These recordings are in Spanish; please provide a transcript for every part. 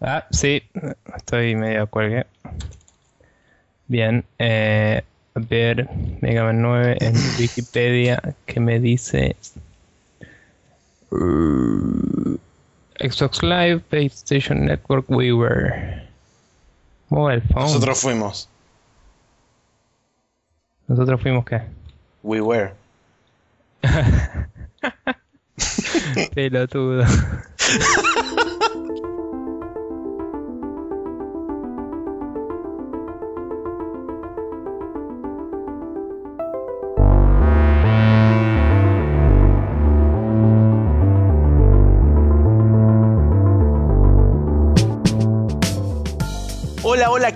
Ah, sí, estoy medio cuelgue. Bien, eh, a ver, Mega Man 9 en Wikipedia que me dice uh, Xbox Live, PlayStation Network, we were mobile phone. Nosotros fuimos. Nosotros fuimos qué? We were. Pelotudo.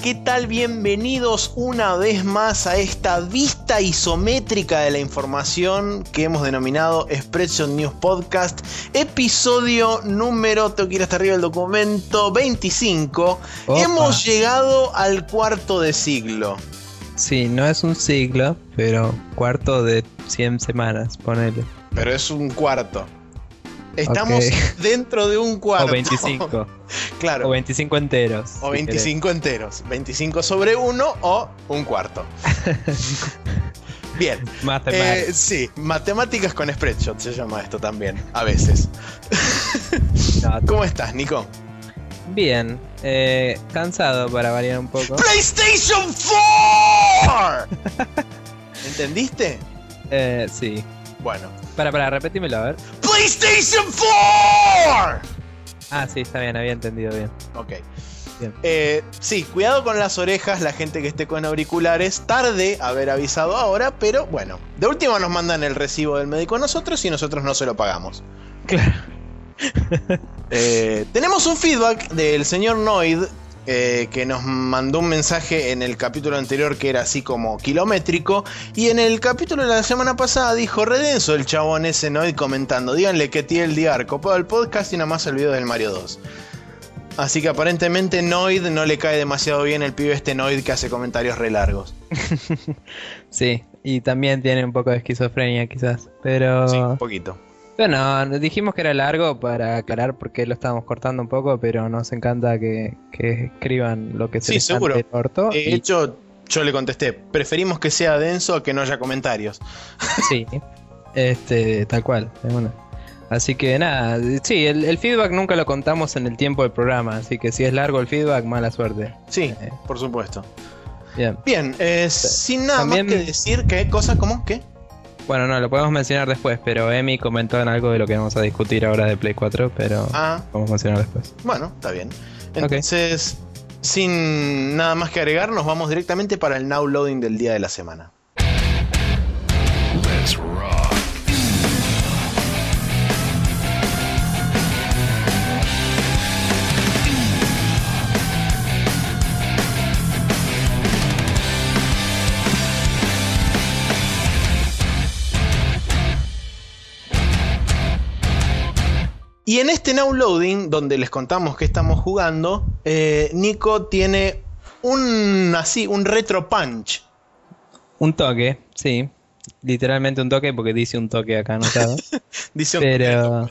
¿qué tal? Bienvenidos una vez más a esta vista isométrica de la información que hemos denominado Expression News Podcast, episodio número, tengo que ir hasta arriba del documento, 25. Opa. Hemos llegado al cuarto de siglo. Sí, no es un siglo, pero cuarto de 100 semanas, ponele. Pero es un cuarto. Estamos dentro de un cuarto. O 25. claro. O 25 enteros. O si 25 enteros. 25 sobre 1 o un cuarto. Bien. te Eh, sí, matemáticas con spreadshot se llama esto también, a veces. ¿Cómo estás, Nico? Bien, eh, cansado para variar un poco. PlayStation 4! ¿Entendiste? Eh, sí. Bueno. Para, para, repetímelo, a ver. PlayStation 4! Ah, sí, está bien, había entendido bien. Ok. Bien. Eh, sí, cuidado con las orejas, la gente que esté con auriculares. Tarde haber avisado ahora, pero bueno. De última nos mandan el recibo del médico a nosotros y nosotros no se lo pagamos. Claro. Eh, tenemos un feedback del señor Noid eh, que nos mandó un mensaje en el capítulo anterior que era así como kilométrico y en el capítulo de la semana pasada dijo redenso el chabón ese Noid comentando díganle que tiene el DR copado el podcast y nada más el video del Mario 2 así que aparentemente Noid no le cae demasiado bien el pibe este Noid que hace comentarios re largos. Sí, y también tiene un poco de esquizofrenia quizás. Pero... sí, un poquito Bueno, dijimos que era largo para aclarar por qué lo estábamos cortando un poco, pero nos encanta que, que escriban lo que se Sí, les seguro. de hecho yo le contesté preferimos que sea denso a que no haya comentarios Sí, este, tal cual, una. Así que nada, sí, el, el feedback nunca lo contamos en el tiempo del programa, así que si es largo el feedback, mala suerte. sí Eh. por supuesto Bien. Bien, eh, sin nada También- más que decir, ¿qué cosa? ¿Cómo? ¿Qué? Bueno, no, lo podemos mencionar después, pero Emi comentó en algo de lo que vamos a discutir ahora de Play 4, pero Ah, vamos a mencionar después. bueno, está bien. Entonces, sin nada más que agregar, nos vamos directamente para el now loading del día de la semana. Y en este now loading, donde les contamos que estamos jugando, eh, Nico tiene un así, un retro punch. Un toque, sí. Literalmente un toque porque dice un toque acá anotado. Dice un Pero.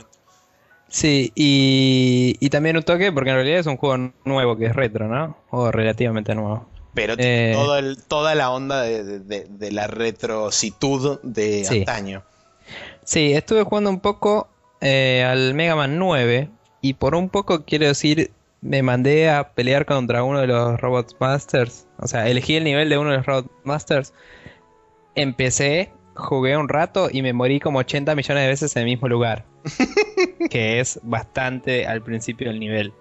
Sí, y, y también un toque porque en realidad es un juego nuevo que es retro, ¿no? O relativamente nuevo. Pero tiene Eh. todo el- toda la onda de, de- de- de la retrocitud de Sí. antaño. Sí, estuve jugando un poco eh, al Mega Man 9 y por un poco quiero decir, me mandé a pelear contra uno de los Robot Masters. O sea, elegí el nivel de uno de los Robot Masters. Empecé, jugué un rato y me morí como 80 millones de veces en el mismo lugar. que es bastante al principio del nivel.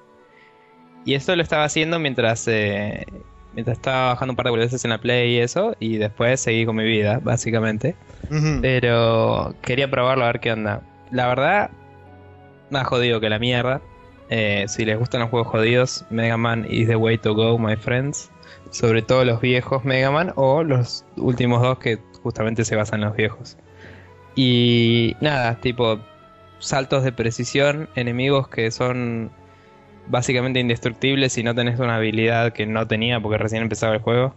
Y esto lo estaba haciendo mientras, eh, mientras estaba bajando un par de veces en la Play y eso. Y después seguí con mi vida, básicamente. Pero quería probarlo a ver qué onda. La verdad, más jodido que la mierda. Eh, si les gustan los juegos jodidos, Mega Man is the way to go, my friends. Sobre todo los viejos Mega Man o los últimos dos que justamente se basan en los viejos. Y nada, tipo saltos de precisión, enemigos que son básicamente indestructibles si no tenés una habilidad que no tenía porque recién empezaba el juego.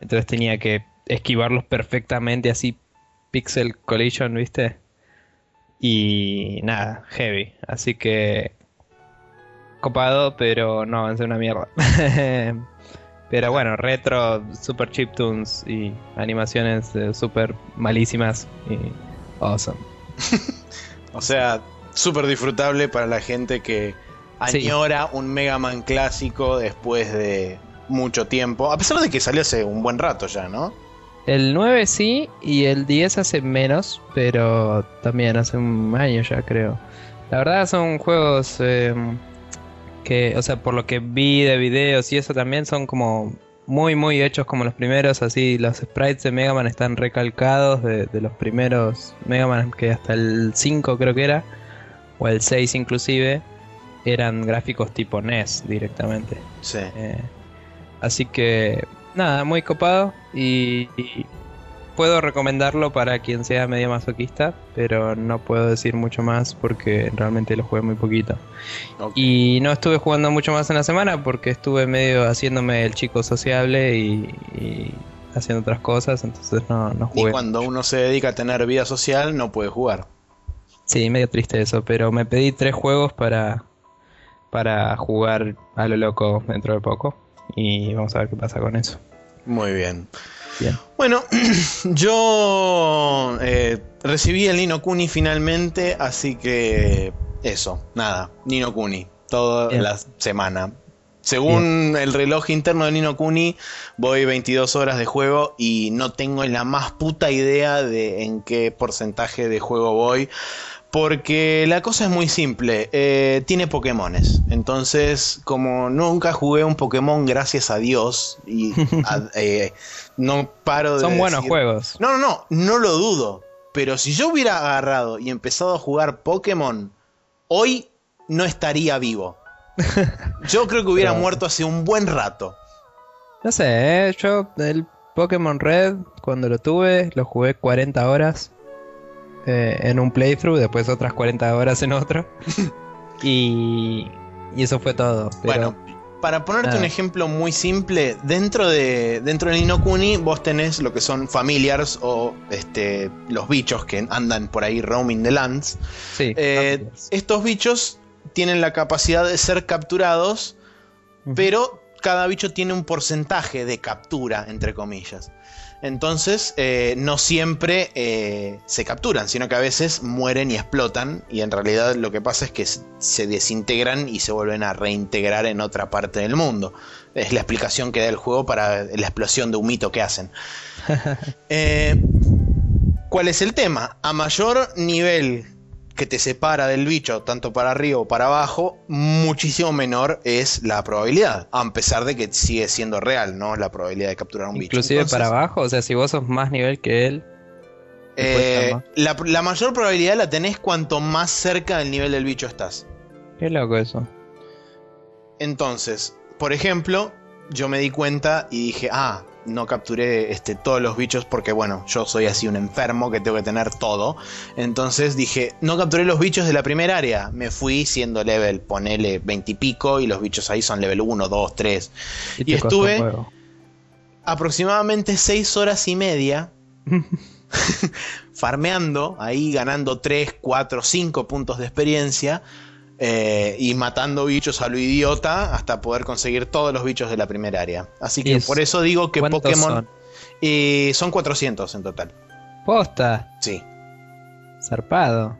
Entonces tenía que esquivarlos perfectamente así pixel collision, ¿viste? Y nada, heavy. Así que copado, pero no avancé una mierda. pero bueno, retro, super chiptunes y animaciones eh, super malísimas y awesome. o sea, súper disfrutable para la gente que añora un Mega Man clásico después de mucho tiempo. A pesar de que salió hace un buen rato ya, ¿no? El 9 sí y el 10 hace menos, pero también hace un año ya creo. La verdad son juegos eh, que, o sea, por lo que vi de videos y eso también son como muy, muy hechos como los primeros. Así, los sprites de Mega Man están recalcados de, los primeros Mega Man, que hasta el 5 creo que era, o el 6 inclusive, eran gráficos tipo NES directamente. Sí. Eh, así que, nada, muy copado y puedo recomendarlo para quien sea medio masoquista, pero no puedo decir mucho más porque realmente lo jugué muy poquito. Y no estuve jugando mucho más en la semana porque estuve medio haciéndome el chico sociable y, haciendo otras cosas, entonces no, no jugué. Y cuando uno se dedica a tener vida social, no puede jugar. Sí, medio triste eso, pero me pedí tres juegos para, para jugar a lo loco dentro de poco y vamos a ver qué pasa con eso. Muy bien. Bueno, yo eh, recibí el Nino Kuni finalmente, así que eso, nada, Nino Kuni, toda la semana. Según el reloj interno de Nino Kuni, voy 22 horas de juego y no tengo la más puta idea de en qué porcentaje de juego voy. Porque la cosa es muy simple, eh, tiene Pokémones. Entonces, como nunca jugué un Pokémon, gracias a Dios, y eh, no paro de. Son buenos juegos. No, no, no, no lo dudo. Pero si yo hubiera agarrado y empezado a jugar Pokémon, hoy no estaría vivo. Yo creo que hubiera muerto hace un buen rato. No sé, ¿eh? yo el Pokémon Red, cuando lo tuve, lo jugué 40 horas. Eh, en un playthrough, después otras 40 horas en otro. y, y eso fue todo. Bueno, para ponerte un ejemplo muy simple, dentro de dentro del Inokuni vos tenés lo que son familiars o este los bichos que andan por ahí roaming the lands. Eh, estos bichos tienen la capacidad de ser capturados, pero cada bicho tiene un porcentaje de captura, entre comillas. Entonces, eh, no siempre eh, se capturan, sino que a veces mueren y explotan. Y en realidad lo que pasa es que se desintegran y se vuelven a reintegrar en otra parte del mundo. Es la explicación que da el juego para la explosión de un mito que hacen. Eh, ¿Cuál es el tema? A mayor nivel que te separa del bicho, tanto para arriba o para abajo, muchísimo menor es la probabilidad. A pesar de que sigue siendo real, ¿no? La probabilidad de capturar un bicho. Inclusive para abajo, o sea, si vos sos más nivel que él. Eh, la, la, mayor probabilidad la tenés cuanto más cerca del nivel del bicho estás. Qué loco eso. Entonces, por ejemplo, yo me di cuenta y dije, ah, no capturé este, todos los bichos porque, bueno, yo soy así un enfermo que tengo que tener todo. Entonces dije, no capturé los bichos de la primera área. Me fui siendo level, ponele 20 y pico y los bichos ahí son level 1, 2, 3. Y, estuve aproximadamente 6 horas y media farmeando, ahí ganando 3, 4, 5 puntos de experiencia eh, y matando bichos a lo idiota hasta poder conseguir todos los bichos de la primera área. Así que por eso digo que Pokémon son? Eh, son 400 en total. Posta. Sí. Zarpado.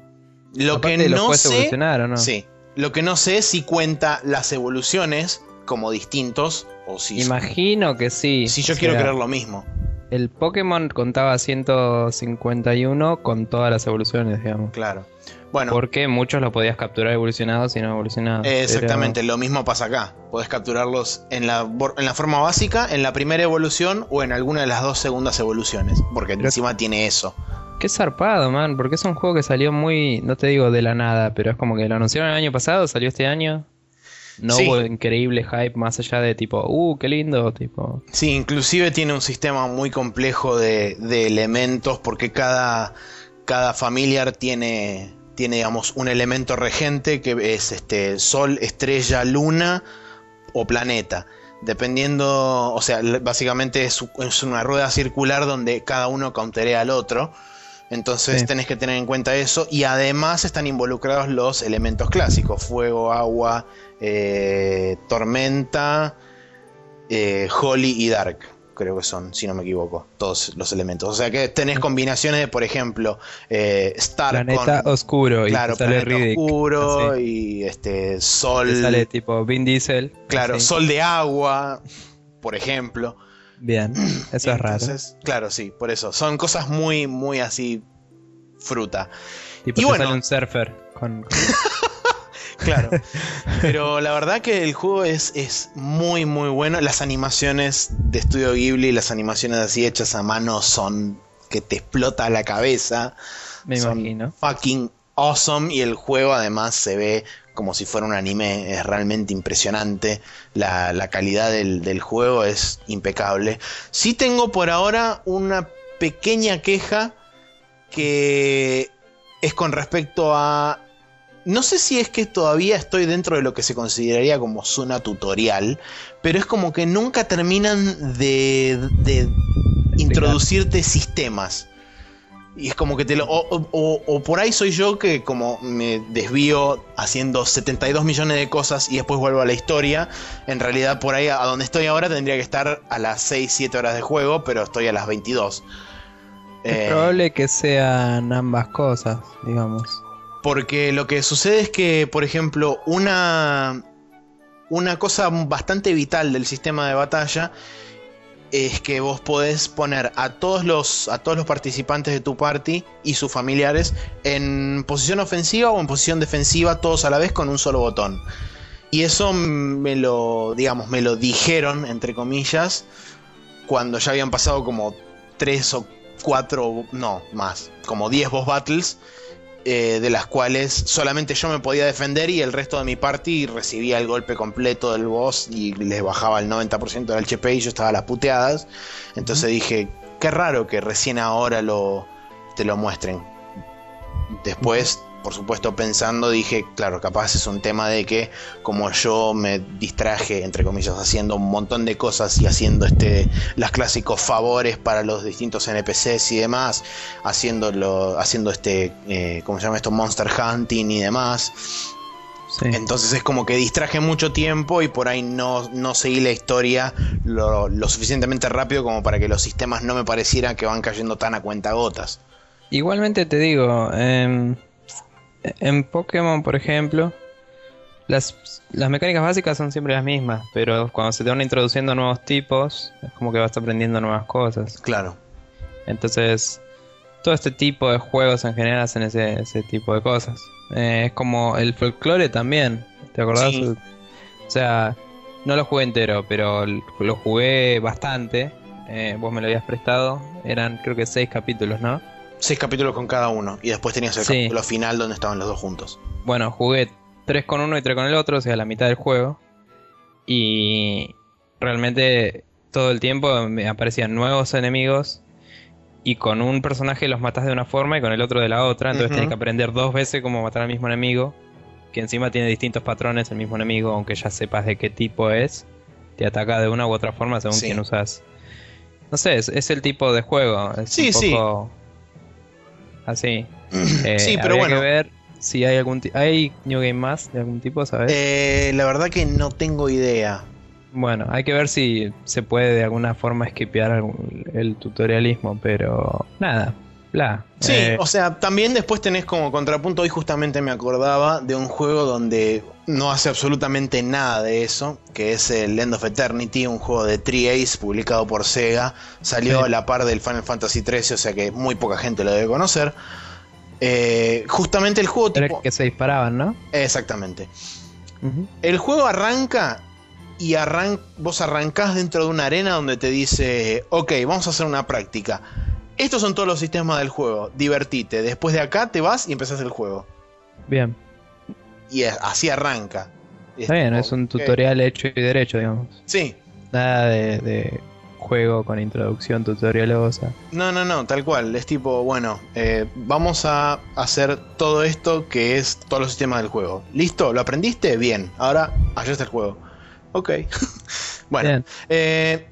Lo que no sé, no? Sí. Lo que no sé es si cuenta las evoluciones como distintos o si Imagino que sí. Si yo quiero creer lo mismo. El Pokémon contaba 151 con todas las evoluciones, digamos. Claro. Bueno, porque muchos lo podías capturar evolucionados y no evolucionados. Exactamente, lo mismo pasa acá. Podés capturarlos en la, en la forma básica, en la primera evolución o en alguna de las dos segundas evoluciones. Porque encima tiene eso. Qué zarpado, man. Porque es un juego que salió muy, no te digo de la nada, pero es como que lo anunciaron el año pasado, salió este año. No hubo increíble hype más allá de tipo, uh, qué lindo, tipo. Sí, inclusive tiene un sistema muy complejo de, de elementos porque cada, cada familiar tiene tiene, digamos, un elemento regente que es este, Sol, estrella, luna o planeta. Dependiendo, o sea, básicamente es, una rueda circular donde cada uno counterea al otro. Entonces tenés que tener en cuenta eso. Y además están involucrados los elementos clásicos: fuego, agua, eh, Tormenta, eh, Holly y Dark. Creo que son, si no me equivoco, todos los elementos. O sea que tenés combinaciones de, por ejemplo, eh, Star Planeta con. oscuro y Claro, sale planeta Riddick, oscuro así. y este sol. Sale tipo Vin Diesel. claro, así. sol de agua, por ejemplo. Bien, eso es raro. Claro, sí, por eso. Son cosas muy, muy así. Fruta. Tipo, y bueno. sale un surfer con... Claro. Pero la verdad que el juego es, es muy, muy bueno. Las animaciones de Estudio Ghibli, las animaciones así hechas a mano son que te explota la cabeza. Me son imagino. Fucking awesome. Y el juego además se ve como si fuera un anime. Es realmente impresionante. La, la calidad del, del juego es impecable. Sí tengo por ahora una pequeña queja que es con respecto a... No sé si es que todavía estoy dentro de lo que se consideraría como zona tutorial, pero es como que nunca terminan de, de introducirte sistemas. Y es como que te lo. O, o- o- o por ahí soy yo que, como me desvío haciendo 72 millones de cosas y después vuelvo a la historia. En realidad, por ahí a donde estoy ahora tendría que estar a las 6, 7 horas de juego, pero estoy a las 22. Es Eh, probable que sean ambas cosas, digamos. Porque lo que sucede es que, por ejemplo, una, una cosa bastante vital del sistema de batalla es que vos podés poner a todos los, a todos los participantes de tu party y sus familiares en posición ofensiva o en posición defensiva, todos a la vez con un solo botón. Y eso me lo, digamos, me lo dijeron, entre comillas, cuando ya habían pasado como tres o cuatro, no, más, como 10 boss battles eh, de las cuales solamente yo me podía defender y el resto de mi party recibía el golpe completo del boss y les bajaba el 90% del HP y yo estaba a las puteadas. Entonces dije, qué raro que recién ahora lo, te lo muestren. Después, por supuesto, pensando, dije, claro, capaz es un tema de que como yo me distraje, entre comillas, haciendo un montón de cosas y haciendo este los clásicos favores para los distintos NPCs y demás, haciéndolo, haciendo este, eh, ¿cómo se llama esto? Monster Hunting y demás. Sí. Entonces es como que distraje mucho tiempo y por ahí no, no seguí la historia lo, lo suficientemente rápido como para que los sistemas no me parecieran que van cayendo tan a cuentagotas. Igualmente te digo, em, en Pokémon, por ejemplo, las, las mecánicas básicas son siempre las mismas, pero cuando se te van introduciendo nuevos tipos, es como que vas aprendiendo nuevas cosas. Claro. Entonces, todo este tipo de juegos en general hacen ese, ese tipo de cosas. Eh, es como el folclore también, ¿te acordás? Sí. O sea, no lo jugué entero, pero lo jugué bastante. Eh, vos me lo habías prestado. Eran creo que seis capítulos, ¿no? Seis capítulos con cada uno y después tenías el Sí. capítulo final donde estaban los dos juntos. Bueno, jugué 3 con uno y 3 con el otro, o sea, la mitad del juego. Y realmente todo el tiempo me aparecían nuevos enemigos. Y con un personaje los matas de una forma y con el otro de la otra. Entonces Ujú. tenés que aprender dos veces cómo matar al mismo enemigo. Que encima tiene distintos patrones el mismo enemigo, aunque ya sepas de qué tipo es. Te ataca de una u otra forma según Sí. quién usas. No sé, es, es el tipo de juego. Es Sí, un sí. Así. Eh, sí, pero bueno. que ver si hay algún hay New Game más de algún tipo, ¿sabes? Eh, la verdad que no tengo idea. Bueno, hay que ver si se puede de alguna forma esquipear el tutorialismo, pero nada, bla. Sí, Eh, o sea, también después tenés como contrapunto, hoy justamente me acordaba de un juego donde no hace absolutamente nada de eso, que es el End of Eternity, un juego de 3Ace publicado por Sega, salió Sí. a la par del Final Fantasy XIII, o sea que muy poca gente lo debe conocer. Eh, justamente el juego tipo... que se disparaban, ¿no? Exactamente. El juego arranca y arran vos arrancás dentro de una arena donde te dice, ok, vamos a hacer una práctica. Estos son todos los sistemas del juego, divertite. Después de acá te vas y empezás el juego. Bien, Y es- así arranca. está bien, es un tutorial hecho y derecho, digamos. Sí, Nada de, de juego con introducción tutorialosa. no, no, no, tal cual. Es tipo, bueno, eh, vamos a hacer todo esto que es todos los sistemas del juego. ¿Listo? ¿Lo aprendiste? Bien. Ahora, allá está el juego. Ok. bueno. Bien. Eh,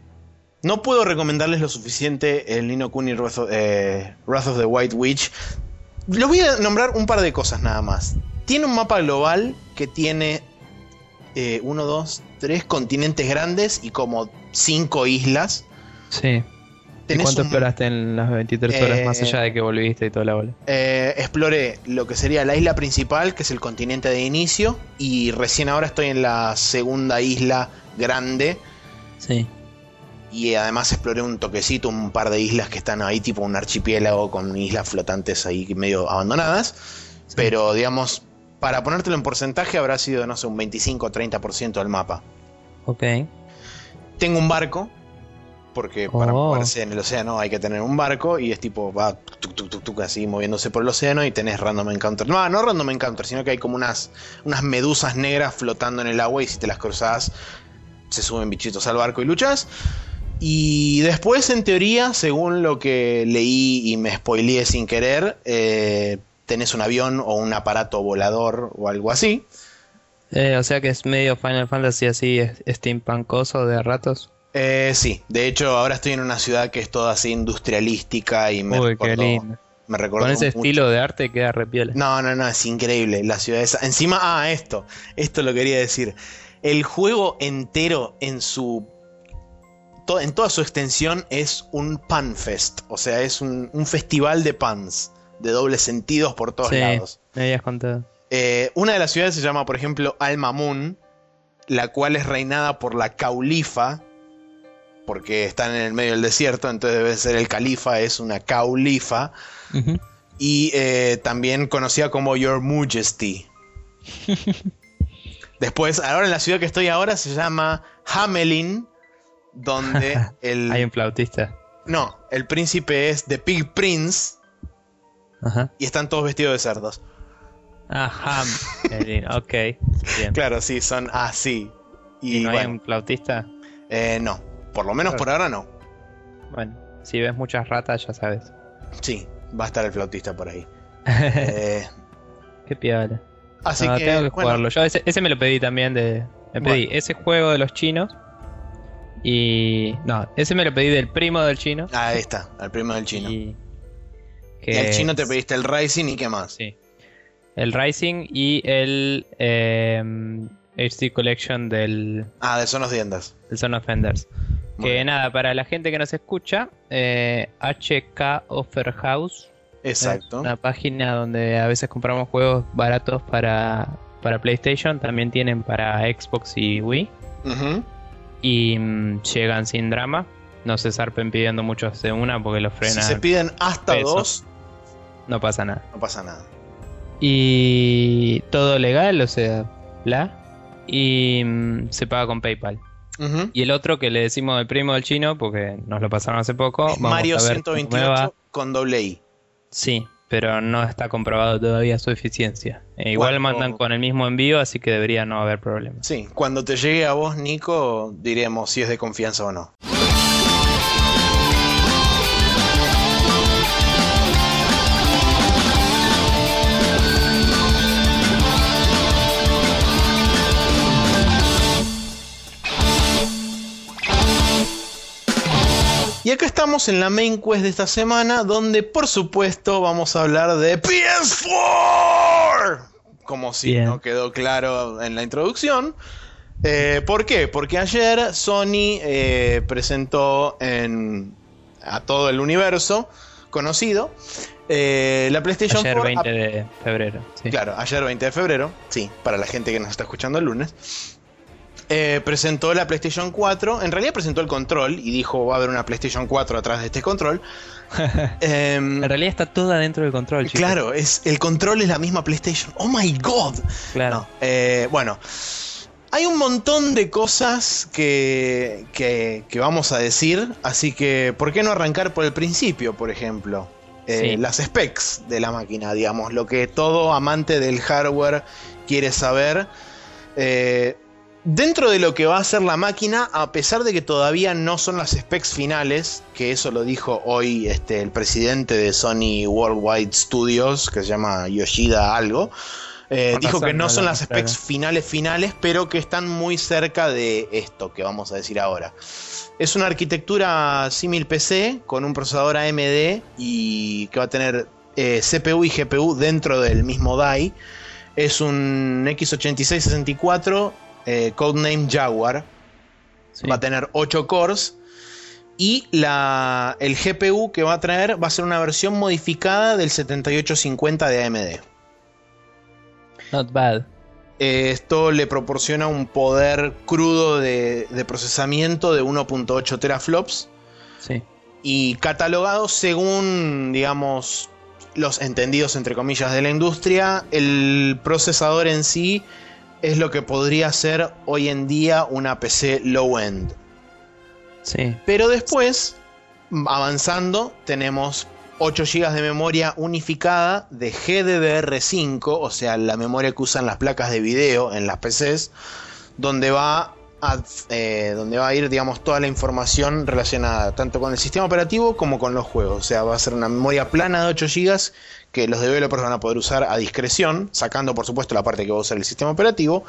no puedo recomendarles lo suficiente el Nino Kuni Wrath of, eh, Wrath of the White Witch. Les voy a nombrar un par de cosas nada más. Tiene un mapa global que tiene eh, uno, dos, tres continentes grandes y como cinco islas. Sí. ¿Y cuánto un- esperaste en las 23 horas Eh, más allá de que volviste y toda la bola? Eh, exploré lo que sería la isla principal, que es el continente de inicio, y recién ahora estoy en la segunda isla grande. Sí. Y además exploré un toquecito, un par de islas que están ahí, tipo un archipiélago con islas flotantes ahí medio abandonadas. Pero digamos, para ponértelo en porcentaje, habrá sido, no sé, un 25 o 30% del mapa. Ok. Tengo un barco, porque para Oh. moverse en el océano hay que tener un barco, y es tipo, va tuc, tuc, tuc, tuc, así moviéndose por el océano, y tenés random encounter. No, no random encounter, sino que hay como unas, unas medusas negras flotando en el agua, y si te las cruzás, se suben bichitos al barco y luchas. Y después, en teoría, según lo que leí y me spoileé sin querer, eh, tenés un avión o un aparato volador o algo así. Eh, o sea que es medio Final Fantasy así, es- steampunkoso de ratos. Eh, sí, de hecho ahora estoy en una ciudad que es toda así industrialística y me Uy, recordó, qué lindo. me recordó Con ese mucho- estilo de arte queda repiola. No, no, no, es increíble la ciudad esa. Encima, ah, esto, esto lo quería decir. El juego entero en su to- en toda su extensión es un pan fest, o sea, es un, un festival de pans, de dobles sentidos por todos sí, lados. me habías contado. Eh, una de las ciudades se llama, por ejemplo, Al-Mamun, la cual es reinada por la caulifa, porque están en el medio del desierto, entonces debe ser el califa, es una caulifa, y eh, también conocida como Your Majesty. Después, ahora en la ciudad que estoy ahora se llama Hamelin, donde el... Hay un flautista. No, el príncipe es The Pig Prince, Ajá. y están todos vestidos de cerdos. Ajá. ok. Bien. Claro, sí, son así. ¿Y Y, no hay un flautista? eh, no, por lo menos Claro. por ahora no. Bueno, si ves muchas ratas ya sabes. Sí, va a estar el flautista por ahí. Eh, Qué piola. así No, que, tengo que bueno, jugarlo. Yo ese, ese me lo pedí también de. Me pedí Bueno. ese juego de los chinos. Y. No, ese me lo pedí del primo del chino. ahí está, al primo del chino. Y, Y. al chino te pediste el Rising y qué más. Sí. El Rising y el. eh, HD Collection del, Ah, de Son of Diendas. del Son of Enders. Que nada, para la gente que nos escucha, eh, HK Offer House Exacto. Es una página donde a veces compramos juegos baratos para, para PlayStation, también tienen para Xbox y Wii. Y mm, llegan sin drama. No se zarpen pidiendo muchos de una porque los Si frenan. se piden hasta peso. dos, no pasa nada. no pasa nada. Y todo legal, o sea, bla. Y mm, se paga con PayPal. Y el otro que le decimos el primo del chino, porque nos lo pasaron hace poco. Vamos Mario a ver cómo me 128 va. con doble I. Sí, pero no está comprobado todavía su eficiencia. E igual mandan con el mismo envío, así que debería no haber problema. Sí, cuando te llegue a vos, Nico, diremos si es de confianza o no. Y acá estamos en la main quest de esta semana, donde por supuesto vamos a hablar de PS4. Como si Bien. no quedó claro en la introducción. Eh, ¿Por qué? Porque ayer Sony eh, presentó en, a todo el universo conocido eh, la PlayStation Ayer 4. 20 de febrero. sí. Claro, ayer 20 de febrero, sí, para la gente que nos está escuchando el lunes. Eh, presentó la PlayStation 4. En realidad presentó el control y dijo va a haber una PlayStation 4 atrás de este control. Em, En realidad está toda dentro del control, chicos. claro, es, el control es la misma PlayStation. Oh my god. Claro. No, eh, bueno, hay un montón de cosas que, que, que vamos a decir, así que ¿por qué no arrancar por el principio, por ejemplo? Eh, Sí. Las specs de la máquina, digamos, lo que todo amante del hardware quiere saber. Eh, dentro de lo que va a ser la máquina, a pesar de que todavía no son las specs finales, que eso lo dijo hoy este, el presidente de Sony Worldwide Studios, que se llama Yoshida algo, eh, dijo que no son las specs finales finales, pero que están muy cerca de esto que vamos a decir ahora. Es una arquitectura símil PC con un procesador AMD y que va a tener eh, CPU y GPU dentro del mismo DAI. Es un x86-64 eh, Codename Jaguar. Sí. Va a tener 8 cores. Y la, el GPU que va a traer va a ser una versión modificada del 7850 de AMD. Not bad. Eh, Esto le proporciona un poder crudo de, de procesamiento de 1.8 teraflops Sí. y catalogado según, digamos, los entendidos entre comillas de la industria, el procesador en sí es lo que podría ser hoy en día una PC low-end. Sí. Pero después, avanzando, tenemos 8 GB de memoria unificada de GDDR5, o sea, la memoria que usan las placas de video en las PCs, donde va a, eh, donde va a ir, digamos, toda la información relacionada tanto con el sistema operativo como con los juegos. O sea, va a ser una memoria plana de 8 GB que los developers van a poder usar a discreción, sacando por supuesto la parte que va a usar el sistema operativo.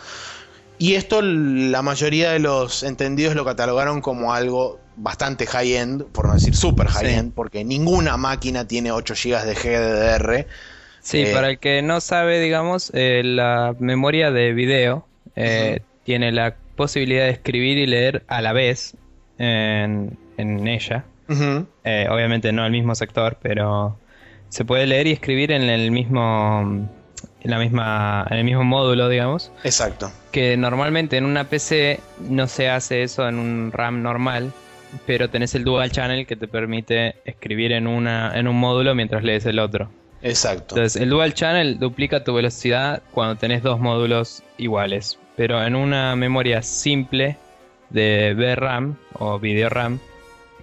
Y esto la mayoría de los entendidos lo catalogaron como algo bastante high-end, por no decir super high-end, porque ninguna máquina tiene 8 GB de GDDR. Sí, Eh, para el que no sabe, digamos, eh, la memoria de video eh, tiene la posibilidad de escribir y leer a la vez en, en ella. Eh, obviamente no al mismo sector, pero se puede leer y escribir en el mismo en la misma en el mismo módulo, digamos, Exacto. que normalmente en una PC no se hace eso en un RAM normal, pero tenés el dual channel que te permite escribir en una en un módulo mientras lees el otro. Exacto. Entonces, el dual channel duplica tu velocidad cuando tenés dos módulos iguales. Pero en una memoria simple de VRAM o video RAM,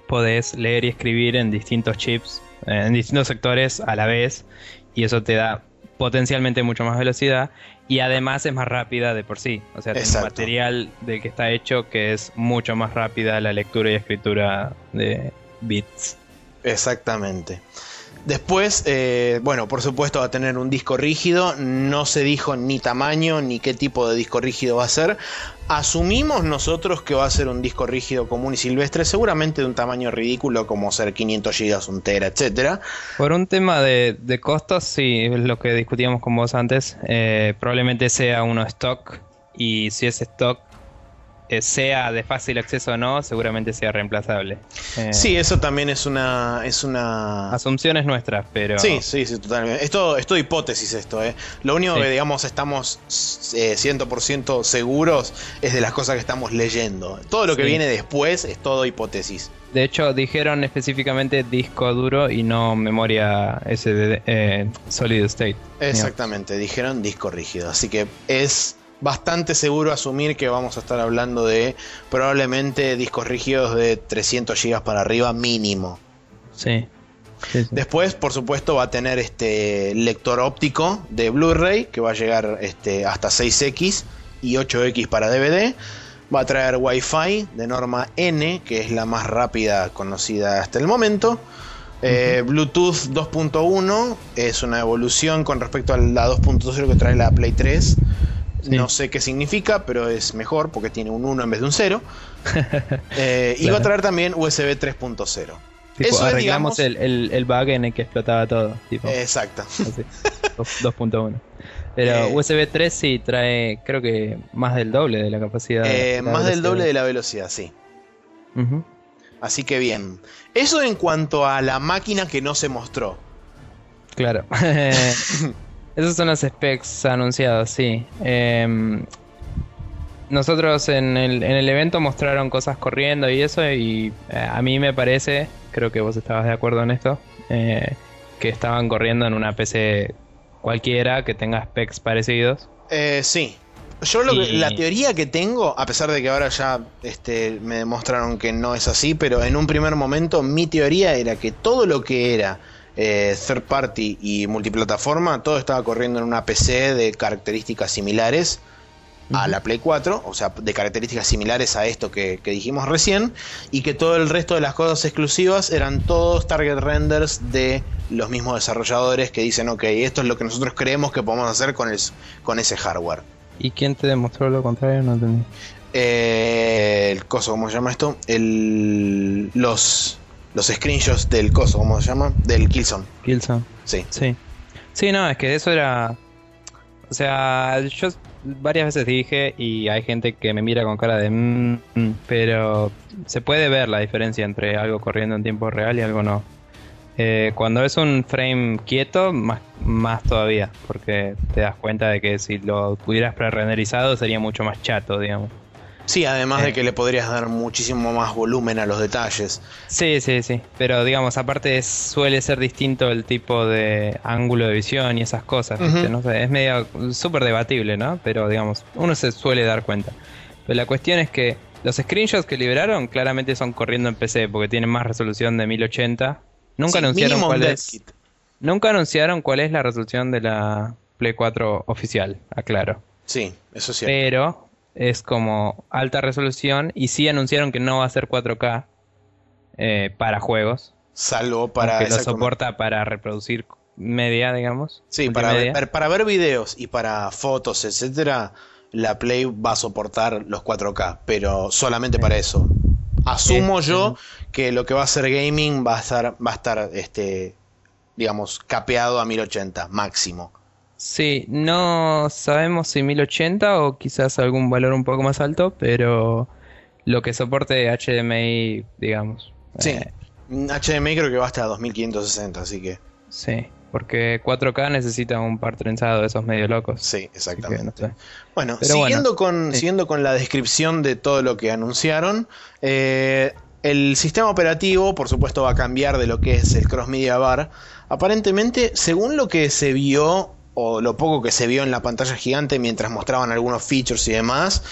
podés leer y escribir en distintos chips, en distintos sectores a la vez. Y eso te da potencialmente mucho más velocidad. Y además es más rápida de por sí. O sea, Exacto. material del que está hecho que es mucho más rápida la lectura y escritura de bits. Exactamente. Después, eh, bueno, por supuesto va a tener un disco rígido. No se dijo ni tamaño ni qué tipo de disco rígido va a ser. Asumimos nosotros que va a ser un disco rígido común y silvestre, seguramente de un tamaño ridículo como ser 500 GB, un tera, etcétera. Por un tema de, costos, sí, es lo que discutíamos con vos antes. eh, probablemente sea uno stock. Y si es stock, sea de fácil acceso o no, seguramente sea reemplazable. Eh, Sí, eso también es una, es una, Asunciones nuestras, pero. Sí, sí, sí, totalmente. Esto es todo hipótesis esto, ¿eh? Lo único Sí. que, digamos, estamos eh, 100% seguros es de las cosas que estamos leyendo. Todo lo que Sí. viene después es todo hipótesis. De hecho, dijeron específicamente disco duro y no memoria SDD, eh, solid state. Exactamente, dijeron disco rígido. Así que es bastante seguro asumir que vamos a estar hablando de probablemente discos rígidos de 300 GB para arriba mínimo. Sí. Sí, sí. Después, por supuesto, va a tener este lector óptico de Blu-ray que va a llegar este, hasta 6X y 8X para DVD. Va a traer Wi-Fi de norma N, que es la más rápida conocida hasta el momento. Eh, Bluetooth 2.1 es una evolución con respecto a la 2.0 que trae la Play 3. Sí. No sé qué significa, pero es mejor porque tiene un 1 en vez de un 0. Eh, Y va a traer también USB 3.0. Tipo, Eso es, arreglamos digamos- el, el, el bug en el que explotaba todo. Tipo, Exacto. así, dos- 2.1. Pero Eh, USB 3 sí trae, creo que más del doble de la capacidad. Eh, la más del doble de la velocidad, sí. Así que bien. Eso en cuanto a la máquina que no se mostró. Claro. Esos son los specs anunciados, sí. Em, nosotros en el, en el evento mostraron cosas corriendo y eso, y eh, a mí me parece, creo que vos estabas de acuerdo en esto, eh, que estaban corriendo en una PC cualquiera que tenga specs parecidos. Eh, sí. Yo lo que- Y- la teoría que tengo, a pesar de que ahora ya este, me demostraron que no es así, pero en un primer momento mi teoría era que todo lo que era eh, third party y multiplataforma, todo estaba corriendo en una PC de características similares a la Play 4, o sea, de características similares a esto que, que dijimos recién, y que todo el resto de las cosas exclusivas eran todos target renders de los mismos desarrolladores que dicen, ok, esto es lo que nosotros creemos que podemos hacer con, el, con ese hardware. ¿Y quién te demostró lo contrario? No entendí. Eh, el coso, ¿cómo se llama esto? El, los, los screenshots del coso, ¿cómo se llama? Del Killzone. Killzone. Sí. Sí. Sí, no, es que eso era. O sea, yo varias veces dije y hay gente que me mira con cara de "Mm, mm", pero se puede ver la diferencia entre algo corriendo en tiempo real y algo no. Eh, cuando es un frame quieto, más, más todavía, porque te das cuenta de que si lo pudieras pre-renderizado sería mucho más chato, digamos. Sí, además de Eh. que le podrías dar muchísimo más volumen a los detalles. Sí, sí, sí. Pero digamos, aparte es- suele ser distinto el tipo de ángulo de visión y esas cosas. No sé, es medio súper debatible, ¿no? Pero digamos, uno se suele dar cuenta. Pero la cuestión es que los screenshots que liberaron claramente son corriendo en PC porque tienen más resolución de 1080. Nunca Sí, anunciaron cuál es. kit. Nunca anunciaron cuál es la resolución de la Play 4 oficial, aclaro. Sí, eso es cierto. Pero es como alta resolución y sí anunciaron que no va a ser 4K eh, para juegos. Salvo para. que lo soporta para reproducir media, digamos. Sí, para ver, para ver videos y para fotos, etcétera, la Play va a soportar los 4K, pero solamente para eso. Asumo yo que lo que va a ser gaming va a estar, va a estar, este, digamos, capeado a 1080 máximo. Sí, no sabemos si 1080 o quizás algún valor un poco más alto, pero lo que soporte HDMI, digamos. Sí. Eh, HDMI creo que va hasta 2560, así que sí, porque 4K necesita un par trenzado de esos medio locos. sí, exactamente. no sé. Bueno, Pero siguiendo, bueno, con, sí. siguiendo con la descripción de todo lo que anunciaron, eh, el sistema operativo, por supuesto, va a cambiar de lo que es el Cross Media Bar. Aparentemente, según lo que se vio, o lo poco que se vio en la pantalla gigante mientras mostraban algunos features y demás,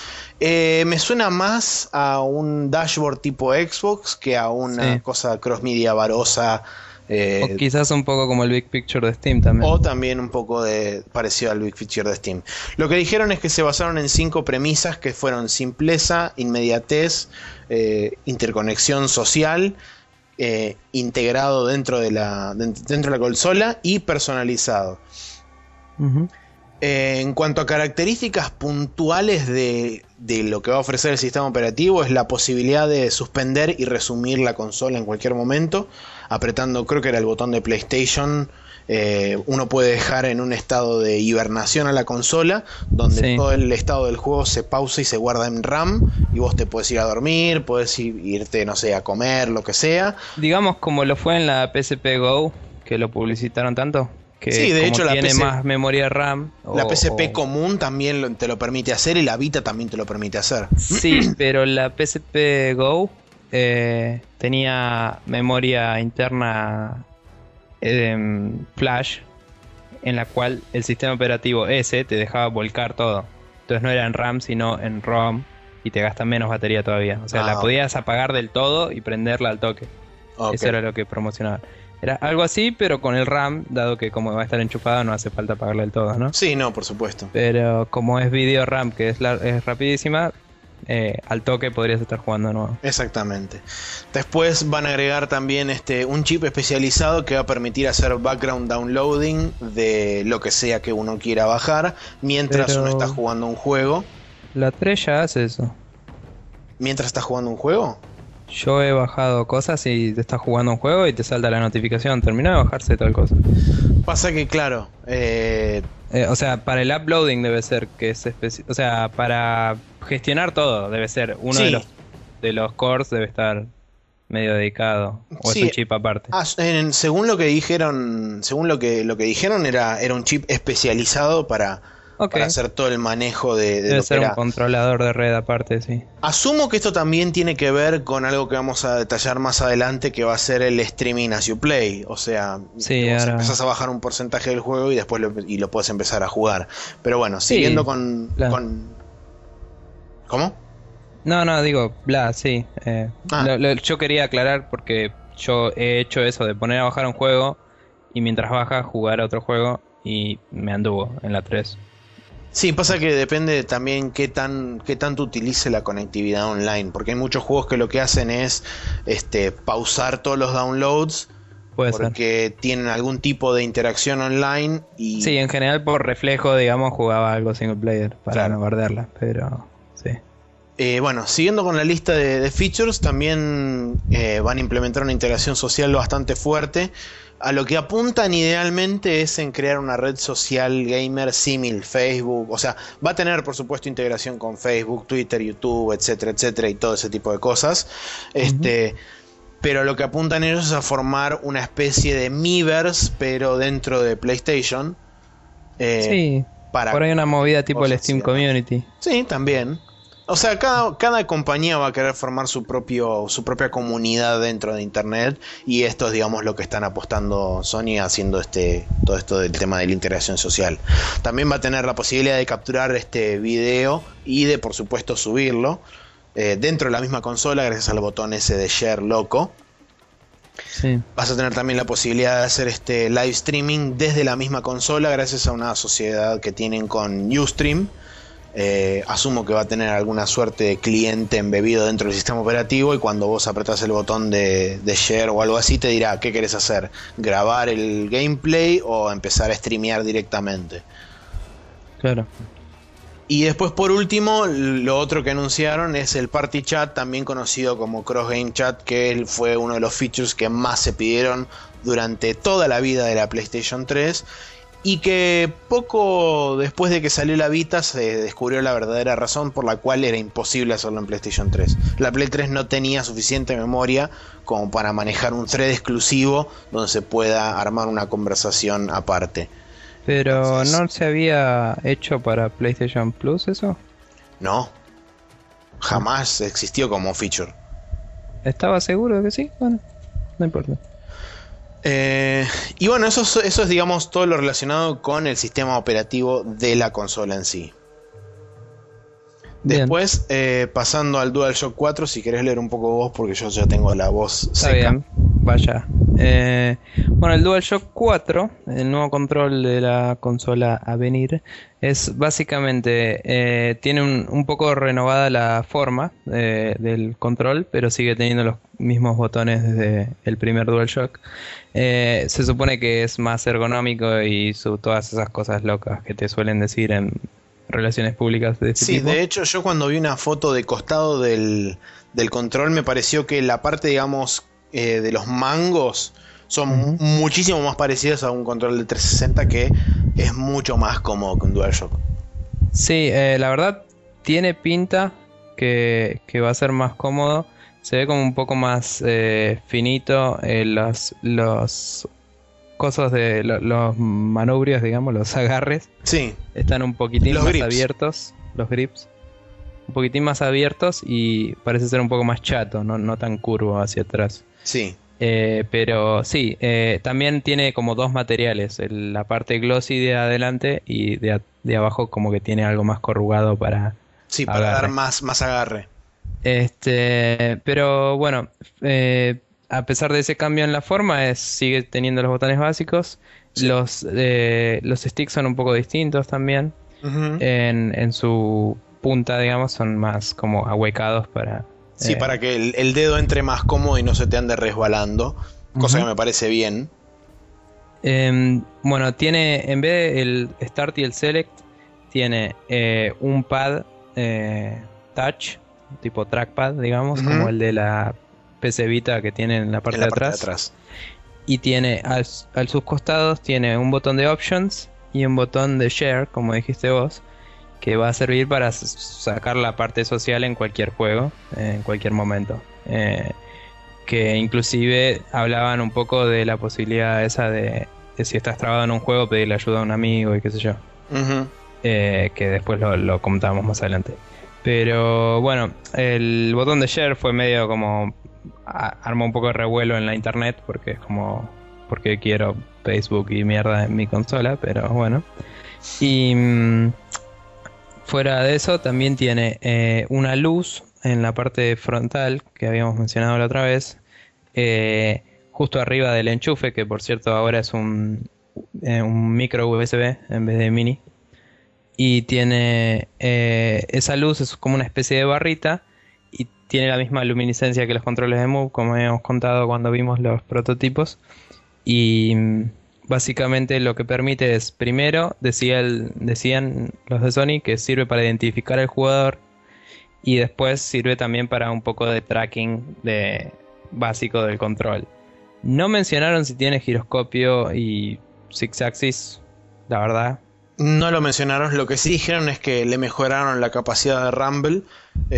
eh, me suena más a un dashboard tipo Xbox que a una Sí. cosa Cross Media barosa. eh, O quizás un poco como el Big Picture de Steam también. o también un poco de parecido al Big Feature de Steam. Lo que dijeron es que se basaron en cinco premisas que fueron simpleza, inmediatez, eh, interconexión social, eh, integrado dentro de, la, den- dentro de la consola y personalizado. Eh, en cuanto a características puntuales de, de lo que va a ofrecer el sistema operativo, es la posibilidad de suspender y resumir la consola en cualquier momento, apretando, creo que era el botón de PlayStation. eh, uno puede dejar en un estado de hibernación a la consola, donde Sí. todo el estado del juego se pausa y se guarda en RAM, y vos te puedes ir a dormir, puedes ir- irte, no sé, a comer, lo que sea. Digamos como lo fue en la PSP Go, que lo publicitaron tanto. Que Sí, de como hecho, la tiene PC más memoria RAM. la o- PSP común también te lo permite hacer, y la Vita también te lo permite hacer. Sí, pero la PSP Go eh, tenía memoria interna em, flash en la cual el sistema operativo S te dejaba volcar todo. Entonces no era en RAM sino en ROM y te gasta menos batería todavía. O sea, Ah, la ok. podías apagar del todo y prenderla al toque. Eso era lo que promocionaba. Era algo así, pero con el RAM, dado que como va a estar enchufado no hace falta apagarla del todo, ¿no? Sí, no, por supuesto. Pero como es video RAM, que es, la- es rapidísima, eh, al toque podrías estar jugando de nuevo. Exactamente. Después van a agregar también este, un chip especializado que va a permitir hacer background downloading de lo que sea que uno quiera bajar mientras Pero- uno está jugando un juego. La 3 ya hace eso. Mientras está jugando un juego. Yo he bajado cosas y te estás jugando un juego y te salta la notificación. Terminó de bajarse tal cosa. Pasa que, claro, eh, Eh, o sea, para el uploading debe ser que es especi- O sea, para gestionar todo debe ser uno Sí. de los de los cores debe estar medio dedicado. O Sí. es un chip aparte. ah, en- según lo que dijeron, según lo que, lo que dijeron era, era un chip especializado para, para hacer todo el manejo de, de Debe lo que ser un controlador de red aparte, sí. Asumo que esto también tiene que ver con algo que vamos a detallar más adelante, que va a ser el streaming as you play. O sea, Sí, ahora- empezás a bajar un porcentaje del juego y después lo, y lo puedes empezar a jugar. Pero bueno, Sí, siguiendo con, ¿Cómo? No, no, digo, bla, sí. eh, Ah. lo- lo- yo quería aclarar porque yo he hecho eso de poner a bajar un juego y mientras baja jugar a otro juego y me anduvo en la 3. Sí, pasa que depende también qué tan qué tanto utilice la conectividad online, porque hay muchos juegos que lo que hacen es este pausar todos los downloads Puede ser. porque tienen algún tipo de interacción online y Sí, en general por reflejo, digamos, jugaba algo single player para Claro. no perderla, pero. Eh, bueno, siguiendo con la lista de, features, también eh, van a implementar una integración social bastante fuerte. A lo que apuntan idealmente es en crear una red social gamer símil Facebook. O sea, va a tener por supuesto integración con Facebook, Twitter, YouTube, etcétera, etcétera, y todo ese tipo de cosas. Este. Pero lo que apuntan ellos es a formar una especie de Miiverse, pero dentro de PlayStation. Eh, sí. Para por ahí una movida tipo el Steam Community. Sí, también. O sea, cada, cada, compañía va a querer formar su, propio, su propia comunidad dentro de Internet y esto es, digamos, lo que están apostando Sony haciendo este, todo esto del tema de la integración social. También va a tener la posibilidad de capturar este video y de, por supuesto, subirlo eh, dentro de la misma consola gracias al botón ese de share loco. Sí. Vas a tener también la posibilidad de hacer este live streaming desde la misma consola gracias a una sociedad que tienen con Ustream eh, asumo que va a tener alguna suerte de cliente embebido dentro del sistema operativo y cuando vos apretás el botón de, share o algo así te dirá qué querés hacer, grabar el gameplay o empezar a streamear directamente. Claro. Y después por último, lo otro que anunciaron es el Party Chat, también conocido como Cross Game Chat, que fue uno de los features que más se pidieron durante toda la vida de la PlayStation 3 y que poco después de que salió la Vita se descubrió la verdadera razón por la cual era imposible hacerlo en PlayStation 3. La Play 3 no tenía suficiente memoria como para manejar un thread exclusivo donde se pueda armar una conversación aparte. Pero ¿no se había hecho para PlayStation Plus eso? No. Jamás existió como feature. ¿Estaba seguro de que sí? Bueno, no importa. Eh, y bueno, eso, eso es, digamos, todo lo relacionado con el sistema operativo de la consola en sí. Después, eh, pasando al DualShock 4, si querés leer un poco vos, porque yo ya tengo la voz Está bien, vaya. Eh, bueno, el DualShock 4, el nuevo control de la consola a venir, es básicamente, eh, tiene un, poco renovada la forma del control, pero sigue teniendo los mismos botones desde el primer DualShock. se supone que es más ergonómico y su, todas esas cosas locas que te suelen decir en relaciones públicas de este sí, de hecho yo cuando vi una foto de costado del, control me pareció que la parte, digamos, eh, de los mangos son muchísimo más parecidas a un control de 360 que es mucho más cómodo que un DualShock. Sí, eh, la verdad tiene pinta que, que, va a ser más cómodo. Se ve como un poco más eh, finito. los, los cosas de los manubrios, digamos, los agarres. Sí. Están un poquitín más abiertos, los grips. Un poquitín más abiertos y parece ser un poco más chato, no, tan curvo hacia atrás. Sí. Eh, pero sí, eh, también tiene como dos materiales, la parte glossy de adelante y de, de, abajo como que tiene algo más corrugado para... Sí, para dar más, más agarre. Este, pero bueno, eh, a pesar de ese cambio en la forma, es, sigue teniendo los botones básicos. Los, eh, los sticks son un poco distintos también. en, su punta, digamos, son más como ahuecados para... Sí, eh, para que el, dedo entre más cómodo y no se te ande resbalando. Cosa que me parece bien. Em, bueno, tiene, en vez del Start y el Select, tiene eh, un pad touch, tipo trackpad, digamos, como el de la PC Vita que tiene en la parte, de, atrás. Y tiene al, sus costados tiene un botón de options y un botón de share, como dijiste vos, que va a servir para sacar la parte social en cualquier juego, en cualquier momento. Eh, que inclusive hablaban un poco de la posibilidad esa de, si estás trabado en un juego pedirle ayuda a un amigo y qué sé yo. Eh, que después lo, lo comentamos más adelante. Pero bueno, el botón de share fue medio como arma un poco de revuelo en la internet porque es como porque quiero Facebook y mierda en mi consola, pero bueno. Y mm, fuera de eso también tiene eh, una luz en la parte frontal que habíamos mencionado la otra vez, eh, justo arriba del enchufe, que por cierto ahora es un, eh, un micro USB en vez de mini. Y tiene esa luz, es como una especie de barrita tiene la misma luminiscencia que los controles de Move, como habíamos contado cuando vimos los prototipos. Y mm, básicamente lo que permite es, primero, decía decían los de Sony que sirve para identificar al jugador Y después sirve también para un poco de tracking de básico del control. No mencionaron si tiene giroscopio y six axis, la verdad. No lo mencionaron, lo que sí dijeron es que le mejoraron la capacidad de Rumble,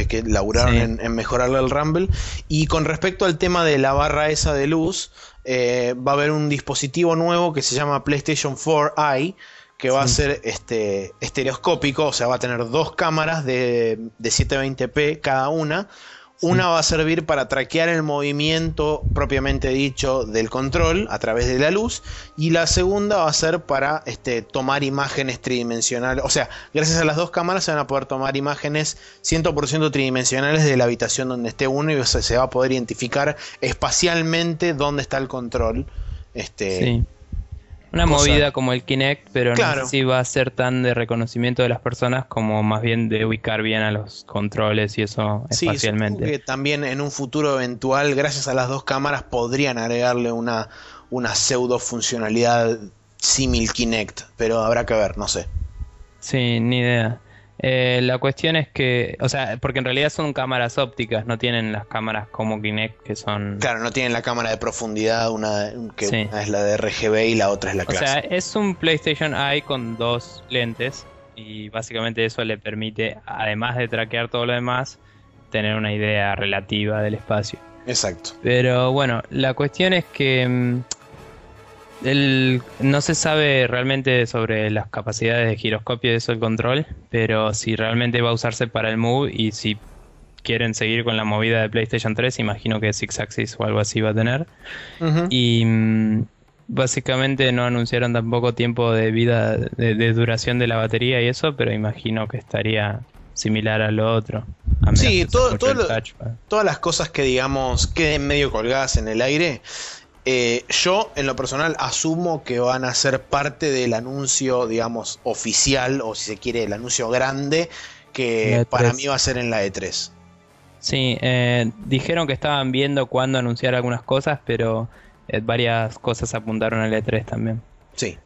que laburaron en, en, mejorarle el Rumble. Y con respecto al tema de la barra esa de luz, eh, va a haber un dispositivo nuevo que se llama PlayStation 4i, que va a ser este, estereoscópico, o sea, va a tener dos cámaras de, de 720p cada una una va a servir para traquear el movimiento propiamente dicho del control a través de la luz y la segunda va a ser para este, tomar imágenes tridimensionales. O sea, gracias a las dos cámaras se van a poder tomar imágenes 100% tridimensionales de la habitación donde esté uno y se, va a poder identificar espacialmente dónde está el control. Este, sí. Una movida como el Kinect, pero no sé si va a ser tan de reconocimiento de las personas como más bien de ubicar bien a los controles y eso sí, espacialmente. también en un futuro eventual, gracias a las dos cámaras, podrían agregarle una, una pseudo funcionalidad simil Kinect, pero habrá que ver, no sé. Sí, ni idea. Eh, la cuestión es que, o sea, porque en realidad son cámaras ópticas, no tienen las cámaras como Kinect que son... Claro, no tienen la cámara de profundidad, una, que es la de RGB y la otra es la clásica. O sea, es un PlayStation Eye con dos lentes y básicamente eso le permite, además de traquear todo lo demás, tener una idea relativa del espacio. Exacto. Pero bueno, la cuestión es que mm, no se sabe realmente sobre las capacidades de giroscopio de eso el control, pero si realmente va a usarse para el Move y si quieren seguir con la movida de PlayStation 3, imagino que Six Axis o algo así va a tener. Y mm, básicamente no anunciaron tampoco tiempo de vida, de, duración de la batería y eso, pero imagino que estaría similar a lo otro. sí, todas las cosas que digamos queden medio colgadas en el aire eh, yo, en lo personal, asumo que van a ser parte del anuncio, digamos, oficial, o si se quiere, el anuncio grande, que e para mí va a ser en la E3. Sí, eh, dijeron que estaban viendo cuándo anunciar algunas cosas, pero eh, varias cosas apuntaron al E3 también. Sí.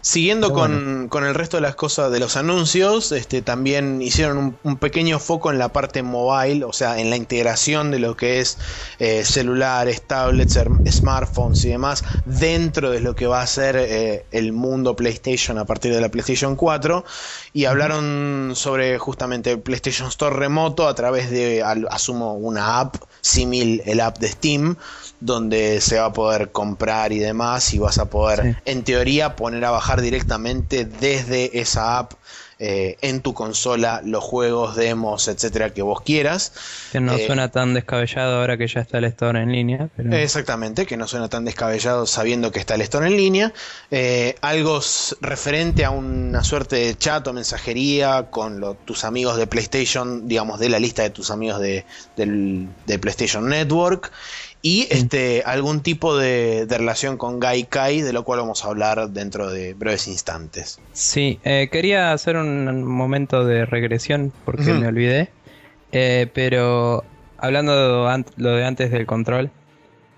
Siguiendo con, el resto de las cosas de los anuncios, este, también hicieron un, pequeño foco en la parte mobile, o sea, en la integración de lo que es eh, celulares, tablets, smartphones y demás dentro de lo que va a ser eh, el mundo PlayStation a partir de la PlayStation 4 y hablaron sobre justamente el PlayStation Store remoto a través de, asumo, una app símil el app de Steam donde se va a poder comprar y demás y vas a poder en teoría poner a bajar directamente desde esa app eh, en tu consola los juegos, demos, etcétera que vos quieras. Que no eh, suena tan descabellado ahora que ya está el store en línea. Exactamente, que no suena tan descabellado sabiendo que está el store en línea. Eh, algo referente a una suerte de chat o mensajería con tus amigos de PlayStation, digamos, de la lista de tus amigos de, de PlayStation Network y este, algún tipo de, relación con Gaikai, de lo cual vamos a hablar dentro de breves instantes. Sí, eh, quería hacer un momento de regresión porque me olvidé, eh, pero hablando de lo de antes del control,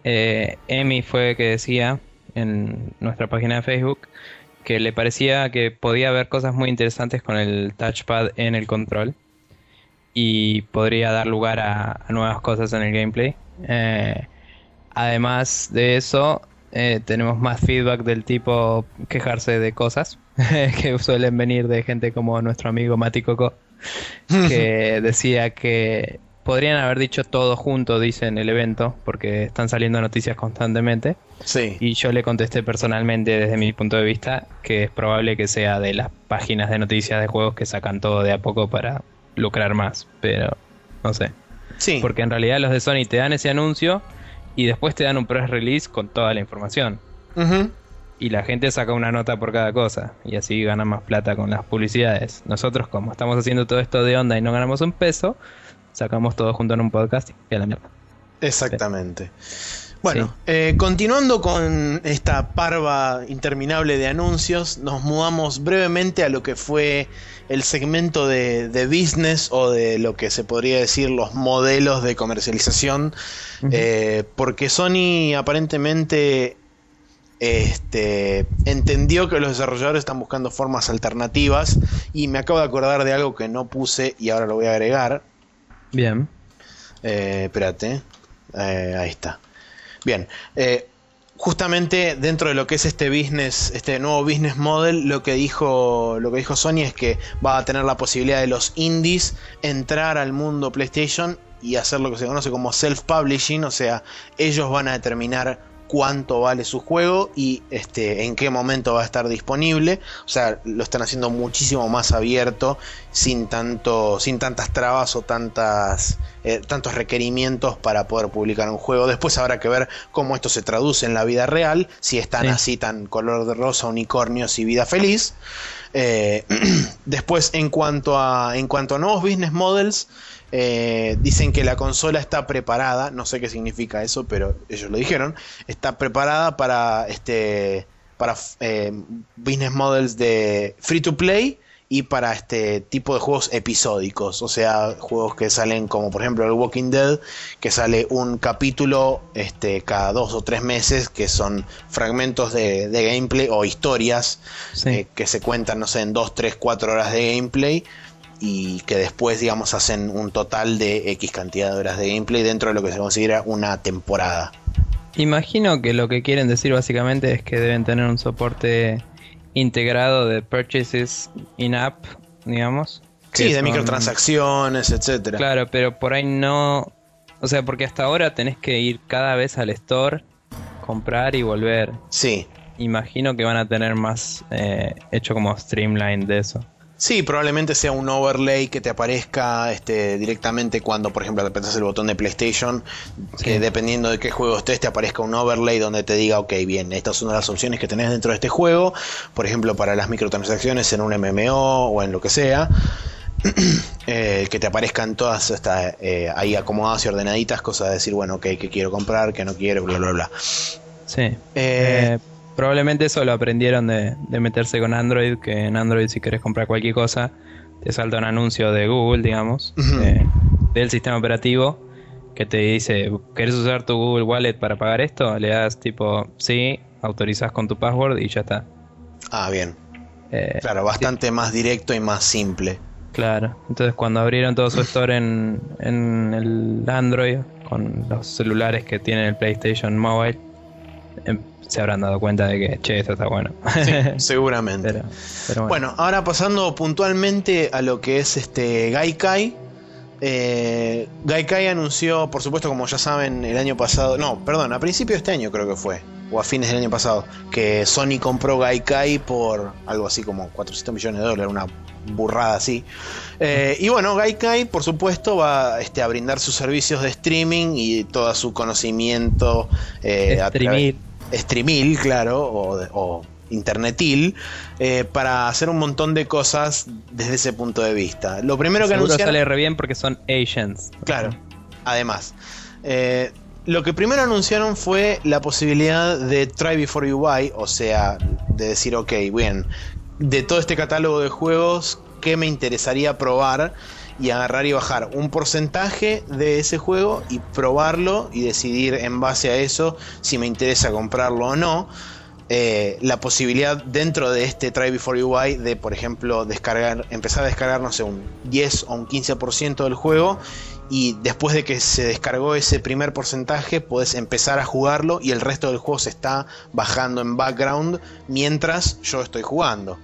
eh, Emi fue que decía en nuestra página de Facebook que le parecía que podía haber cosas muy interesantes con el touchpad en el control y podría dar lugar a nuevas cosas en el gameplay. Eh, además de eso, eh, tenemos más feedback del tipo quejarse de cosas que suelen venir de gente como nuestro amigo Mati Coco, que decía que podrían haber dicho todo junto, dice en el evento, porque están saliendo noticias constantemente. Sí. Y yo le contesté personalmente desde mi punto de vista que es probable que sea de las páginas de noticias de juegos que sacan todo de a poco para lucrar más, pero no sé. Porque en realidad los de Sony te dan ese anuncio y después te dan un press release con toda la información. Y la gente saca una nota por cada cosa y así gana más plata con las publicidades. Nosotros, como estamos haciendo todo esto de onda y no ganamos un peso, sacamos todo junto en un podcast y a la mierda. Exactamente. Bueno, eh, continuando con esta parva interminable de anuncios, nos mudamos brevemente a lo que fue el segmento de, business o de lo que se podría decir los modelos de comercialización, eh, porque Sony aparentemente este, entendió que los desarrolladores están buscando formas alternativas y me acabo de acordar de algo que no puse y ahora lo voy a agregar. Bien. Eh, espérate. Eh, ahí está. Bien. Eh, justamente dentro de lo que es este business, este nuevo business model, lo que dijo, lo que dijo Sony es que va a tener la posibilidad de los indies entrar al mundo PlayStation y hacer lo que se conoce como self-publishing, o sea, ellos van a determinar cuánto vale su juego y este, en qué momento va a estar disponible. O sea, lo están haciendo muchísimo más abierto, sin, tanto, sin tantas trabas o tantas, eh, tantos requerimientos para poder publicar un juego. Después habrá que ver cómo esto se traduce en la vida real, si están así tan color de rosa, unicornios y vida feliz. Eh, después, en cuanto, a, en cuanto a nuevos business models, eh, dicen que la consola está preparada, no sé qué significa eso, pero ellos lo dijeron, está preparada para este para eh, business models de free to play y para este tipo de juegos episódicos, o sea, juegos que salen como por ejemplo el Walking Dead, que sale un capítulo este, cada dos o tres meses, que son fragmentos de, gameplay o historias eh, que se cuentan, no sé, en dos, tres, cuatro horas de gameplay y que después, digamos, hacen un total de X cantidad de horas de gameplay dentro de lo que se considera una temporada. Imagino que lo que quieren decir básicamente es que deben tener un soporte integrado de purchases in-app, digamos. Sí, de microtransacciones, etcétera. Claro, pero por ahí no. O sea, porque hasta ahora tenés que ir cada vez al store, comprar y volver. Sí. Imagino que van a tener más eh, hecho como streamline de eso. Sí, probablemente sea un overlay que te aparezca este, directamente cuando, por ejemplo, apretas el botón de PlayStation, que dependiendo de qué juego estés, te aparezca un overlay donde te diga, ok, bien, estas son las opciones que tenés dentro de este juego, por ejemplo, para las microtransacciones en un MMO o en lo que sea. Eh, que te aparezcan todas hasta, eh, ahí acomodadas y ordenaditas, cosas de decir, bueno, ok, que quiero comprar, que no quiero, bla, bla, bla. Sí. Eh, Probablemente eso lo aprendieron de, meterse con Android, que en Android si quieres comprar cualquier cosa, te salta un anuncio de Google, digamos, del sistema operativo, que te dice, ¿quieres usar tu Google Wallet para pagar esto? Le das tipo, sí, autorizas con tu password y ya está. Ah, bien. Eh, claro, bastante más directo y más simple. Claro, entonces cuando abrieron todo su store en, en el Android, con los celulares que tiene el PlayStation Mobile, se habrán dado cuenta de que, che, esto está bueno. seguramente. bueno. ahora pasando puntualmente a lo que es este Gaikai. Eh, Gaikai anunció, por supuesto, como ya saben, el año pasado, no, perdón, a principio de este año creo que fue, o a fines del año pasado, que Sony compró Gaikai por algo así como 400 millones de dólares, una burrada así. Eh, y bueno, Gaikai, por supuesto, va este, a brindar sus servicios de streaming y todo su conocimiento eh, a través streamil, claro, o, internetil, eh, para hacer un montón de cosas desde ese punto de vista. Lo primero que anunciaron... sale re bien porque son agents. Claro, además. Eh, lo que primero anunciaron fue la posibilidad de try before you buy, o sea, de decir, ok, bien, de todo este catálogo de juegos, ¿qué me interesaría probar? Y agarrar y bajar un porcentaje de ese juego y probarlo y decidir en base a eso si me interesa comprarlo o no. Eh, la posibilidad dentro de este Try Before You Buy de, por ejemplo, descargar, empezar a descargar, no sé, un 10 o un 15% del juego y después de que se descargó ese primer porcentaje, puedes empezar a jugarlo y el resto del juego se está bajando en background mientras yo estoy jugando.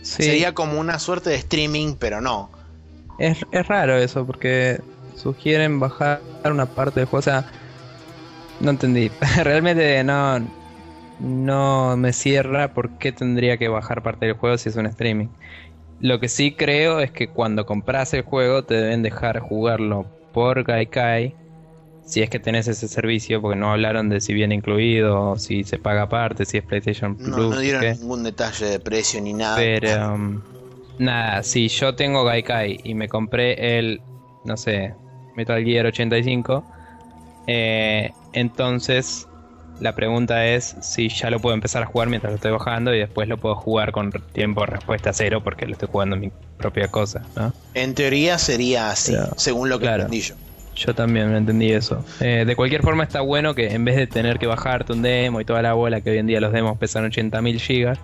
Sería como una suerte de streaming, pero no. Es, es raro eso, porque sugieren bajar una parte del juego. O sea, no entendí. Realmente no, no me cierra por qué tendría que bajar parte del juego si es un streaming. Lo que sí creo es que cuando compras el juego te deben dejar jugarlo por Gaikai. Si es que tenés ese servicio, porque no hablaron de si viene incluido, si se paga aparte, si es PlayStation Plus. No, no dieron ningún detalle de precio ni nada. Pero, um, Nada, si yo tengo Gaikai y me compré el, no sé, Metal Gear 85, eh, entonces la pregunta es si ya lo puedo empezar a jugar mientras lo estoy bajando y después lo puedo jugar con tiempo de respuesta cero porque lo estoy jugando en mi propia cosa, ¿no? En teoría sería así, según lo que claro. yo. Yo también entendí eso. Eh, de cualquier forma está bueno que en vez de tener que bajarte un demo y toda la bola que hoy en día los demos pesan 80.000 gigas,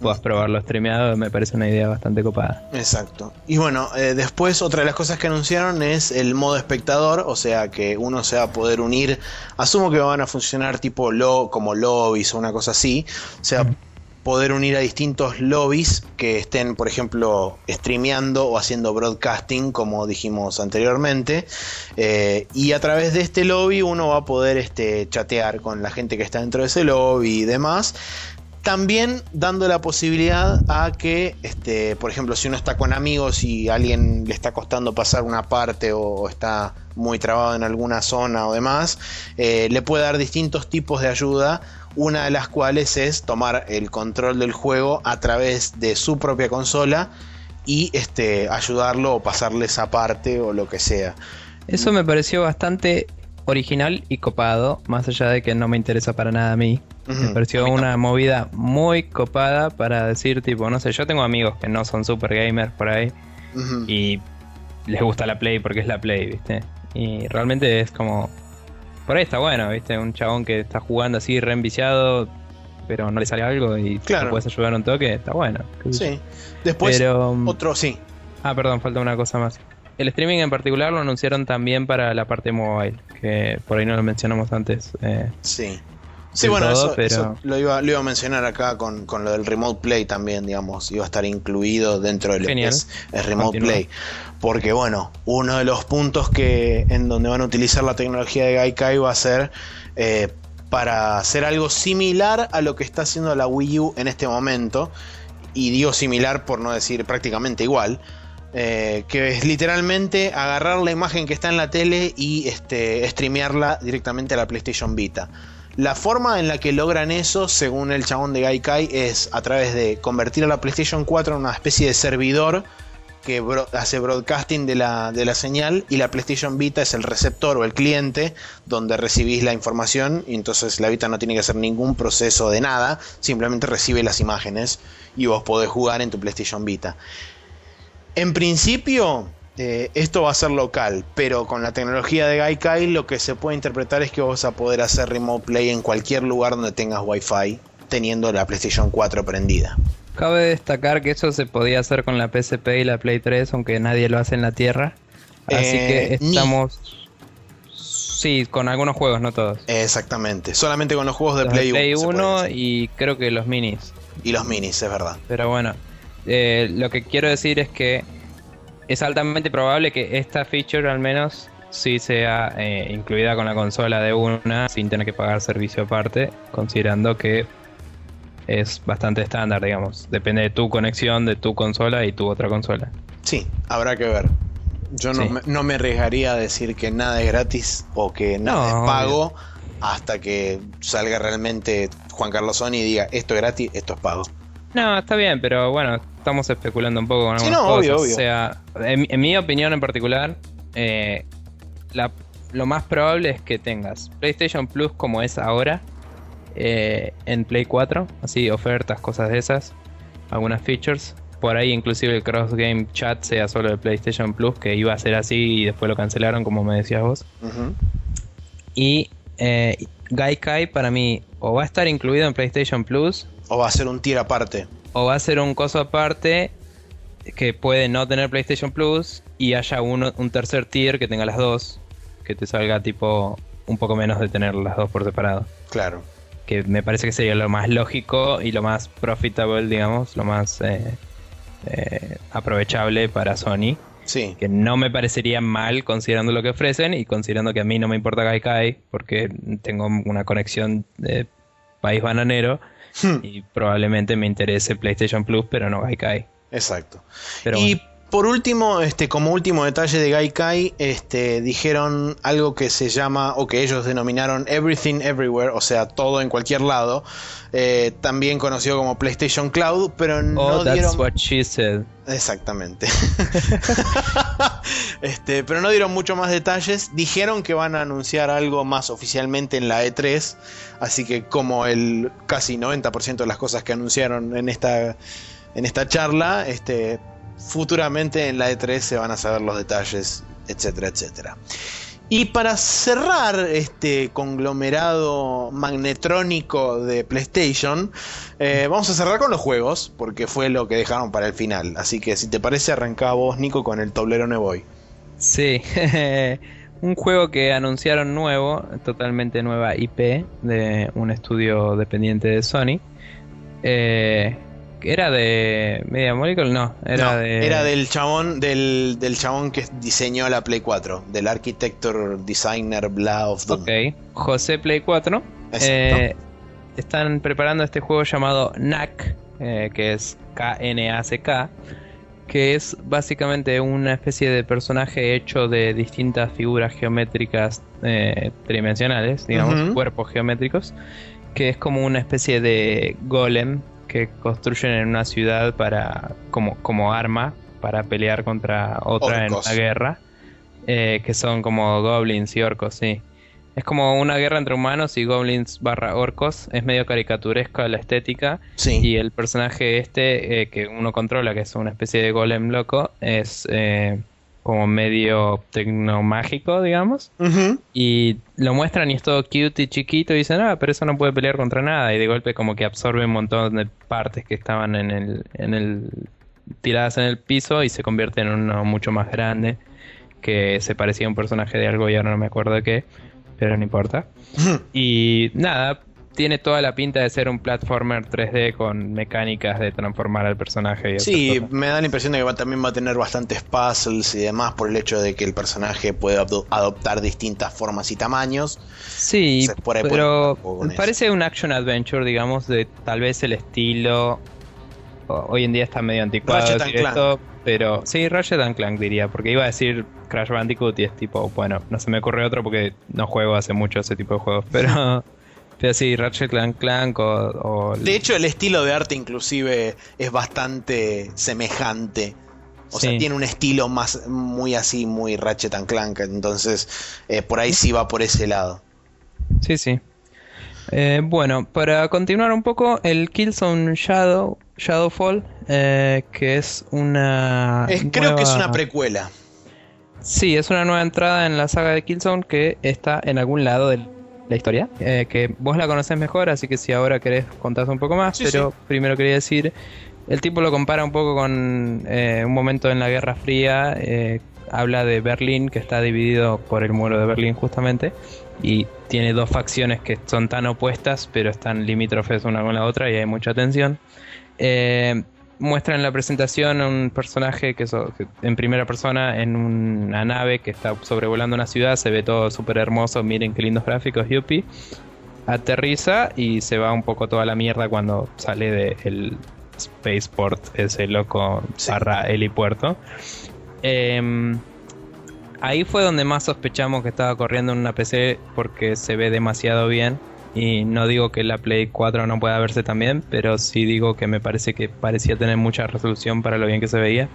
puedas probarlo streameado, me parece una idea bastante copada. Exacto. Y bueno, eh, después otra de las cosas que anunciaron es el modo espectador, o sea que uno se va a poder unir, asumo que van a funcionar tipo lo, como lobbies o una cosa así, o sea, poder unir a distintos lobbies que estén, por ejemplo, streameando o haciendo broadcasting, como dijimos anteriormente. Eh, y a través de este lobby uno va a poder este, chatear con la gente que está dentro de ese lobby y demás. También dando la posibilidad a que, este, por ejemplo, si uno está con amigos y alguien le está costando pasar una parte o está muy trabado en alguna zona o demás, eh, le puede dar distintos tipos de ayuda, una de las cuales es tomar el control del juego a través de su propia consola y este, ayudarlo o pasarle esa parte o lo que sea. Eso me pareció bastante original y copado, más allá de que no me interesa para nada a mí. Me pareció una movida muy copada para decir, tipo, no sé, yo tengo amigos que no son super gamers por ahí y les gusta la Play porque es la Play, ¿viste? Y realmente es como. Por ahí está bueno, ¿viste? Un chabón que está jugando así, re enviciado, pero no le sale algo y claro. puedes ayudar un toque, está bueno. Sí. Después, pero, otro, sí. Ah, perdón, falta una cosa más. El streaming en particular lo anunciaron también para la parte mobile, que por ahí no lo mencionamos antes. Eh, sí. Sí, bueno, eso, lo, iba, a mencionar acá con, lo del Remote Play también, digamos, iba a estar incluido dentro del Remote Play. Porque bueno, uno de los puntos que en donde van a utilizar la tecnología de Gaikai va a ser eh, para hacer algo similar a lo que está haciendo la Wii U en este momento. Y digo similar por no decir prácticamente igual. Eh, que es literalmente agarrar la imagen que está en la tele y este, streamearla directamente a la PlayStation Vita. La forma en la que logran eso, según el chabón de Gaikai, es a través de convertir a la PlayStation 4 en una especie de servidor que hace broadcasting de la, de la, señal y la PlayStation Vita es el receptor o el cliente donde recibís la información y entonces la Vita no tiene que hacer ningún proceso de nada, simplemente recibe las imágenes y vos podés jugar en tu PlayStation Vita. En principio, eh, esto va a ser local, pero con la tecnología de Gaikai lo que se puede interpretar es que vas a poder hacer remote play en cualquier lugar donde tengas Wi-Fi, teniendo la PlayStation 4 prendida. Cabe destacar que eso se podía hacer con la PSP y la Play 3, aunque nadie lo hace en la Tierra. Así que eh, estamos. Sí, con algunos juegos, no todos. Exactamente, solamente con los juegos de Play, Play 1 y creo que los minis. Y los minis, es verdad. Pero bueno, eh, lo que quiero decir es que es altamente probable que esta feature al menos sí sea eh, incluida con la consola de una sin tener que pagar servicio aparte, considerando que es bastante estándar, digamos. Depende de tu conexión, de tu consola y tu otra consola. Sí, habrá que ver. Yo no, me, no, me, arriesgaría a decir que nada es gratis o que nada es pago hasta que salga realmente Juan Carlos Sony y diga esto es gratis, esto es pago. No, está bien, pero bueno, estamos especulando un poco con algunas cosas. O sea, en, mi opinión en particular, eh, lo más probable es que tengas PlayStation Plus como es ahora eh, en Play 4, así ofertas, cosas de esas, algunas features. Por ahí inclusive el cross game chat sea solo de PlayStation Plus, que iba a ser así y después lo cancelaron, como me decías vos. Y eh, Gaikai para mí o va a estar incluido en PlayStation Plus o va a ser un tier aparte. O va a ser un coso aparte que puede no tener PlayStation Plus y haya uno, un tercer tier que tenga las dos. Que te salga tipo un poco menos de tener las dos por separado. Claro. Que me parece que sería lo más lógico y lo más profitable, digamos, lo más eh, eh, aprovechable para Sony. Sí. Que no me parecería mal considerando lo que ofrecen y considerando que a mí no me importa Gaikai porque tengo una conexión de país bananero Hmm. Y probablemente me interese PlayStation Plus, pero no Gaikai. Exacto. y por último, este, como último detalle de Gaikai, este, dijeron algo que se llama, o que ellos denominaron Everything Everywhere, o sea, todo en cualquier lado, eh, también conocido como PlayStation Cloud, pero no oh, that's what she said. Exactamente. este, pero no dieron mucho más detalles. Dijeron que van a anunciar algo más oficialmente en la E3, así que como el casi 90% de las cosas que anunciaron en esta en esta charla, este, futuramente en la E3 se van a saber los detalles, etcétera, etcétera. Y para cerrar este conglomerado magnetrónico de PlayStation, eh, vamos a cerrar con los juegos, porque fue lo que dejaron para el final. Así que si te parece, arranca vos, Nico, con el tablero Nevoy. Sí, un juego que anunciaron nuevo, totalmente nueva IP, de un estudio dependiente de Sony. Eh, ¿Era de Media Molecule? No, era de. Era del chabón, del, del chabón que diseñó la Play 4, del Architecture Designer Blah of Doom. Ok, José Play 4. Eh, están preparando este juego llamado NAC, eh, que es K-N-A-C-K, que es básicamente una especie de personaje hecho de distintas figuras geométricas eh, tridimensionales, digamos, cuerpos geométricos, que es como una especie de golem que construyen en una ciudad para como, como arma para pelear contra otra en una guerra, eh, que son como goblins y orcos, sí. Es como una guerra entre humanos y goblins barra orcos. Es medio caricaturesca la estética. Y el personaje este eh, que uno controla, que es una especie de golem loco, es eh, como medio tecnomágico, digamos. Y lo muestran y es todo cute y chiquito y dicen, ah, pero eso no puede pelear contra nada. Y de golpe como que absorbe un montón de partes que estaban en el, en el tiradas en el piso y se convierte en uno mucho más grande que se parecía a un personaje de algo y ahora no me acuerdo de qué, pero no importa. y nada, tiene toda la pinta de ser un platformer 3D con mecánicas de transformar al personaje. Y sí, me da la impresión de que también va a tener bastantes puzzles y demás por el hecho de que el personaje puede adoptar distintas formas y tamaños. Sí, pero parece un action adventure, digamos, de tal vez el estilo. Hoy en día está medio anticuado decir esto, pero sí, Ratchet and Clank diría, porque iba a decir Crash Bandicoot y es tipo, bueno, no se me ocurre otro porque no juego hace mucho ese tipo de juegos, pero Pero sí, Ratchet Clank Clank o, De hecho, el estilo de arte inclusive es bastante semejante. O sea, tiene un estilo más muy así, muy Ratchet and Clank. Entonces, eh, por ahí sí va por ese lado. Sí, sí. Eh, bueno, para continuar un poco, el Killzone Shadow, Shadowfall, eh, que es una... Creo que es una precuela. Sí, es una nueva entrada en la saga de Killzone que está en algún lado del la historia, eh, que vos la conocés mejor, así que si ahora querés contar un poco más, pero primero quería decir, el tipo lo compara un poco con eh, un momento en la Guerra Fría, eh, habla de Berlín, que está dividido por el muro de Berlín justamente, y tiene dos facciones que son tan opuestas, pero están limítrofes una con la otra y hay mucha tensión muestra en la presentación a un personaje que, en primera persona en una nave que está sobrevolando una ciudad, se ve todo súper hermoso, miren qué lindos gráficos, yuppie. Aterriza y se va un poco toda la mierda cuando sale del spaceport, ese loco barra helipuerto. Em, ahí fue donde más sospechamos que estaba corriendo en una PC porque se ve demasiado bien y no digo que la Play 4 no pueda verse también, pero sí digo que me parece que parecía tener mucha resolución para lo bien que se veía.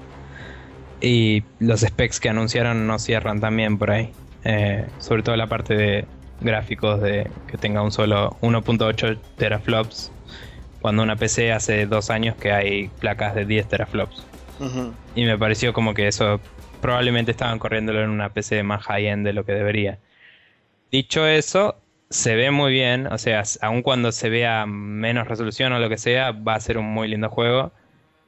Y los specs que anunciaron no cierran también por ahí. Eh, sobre todo la parte de gráficos de que tenga un solo 1.8 teraflops. Cuando una PC hace dos años que hay placas de 10 teraflops. Y me pareció como que eso probablemente estaban corriéndolo en una PC más high-end de lo que debería. Dicho eso, se ve muy bien, o sea, aun cuando se vea menos resolución o lo que sea, va a ser un muy lindo juego.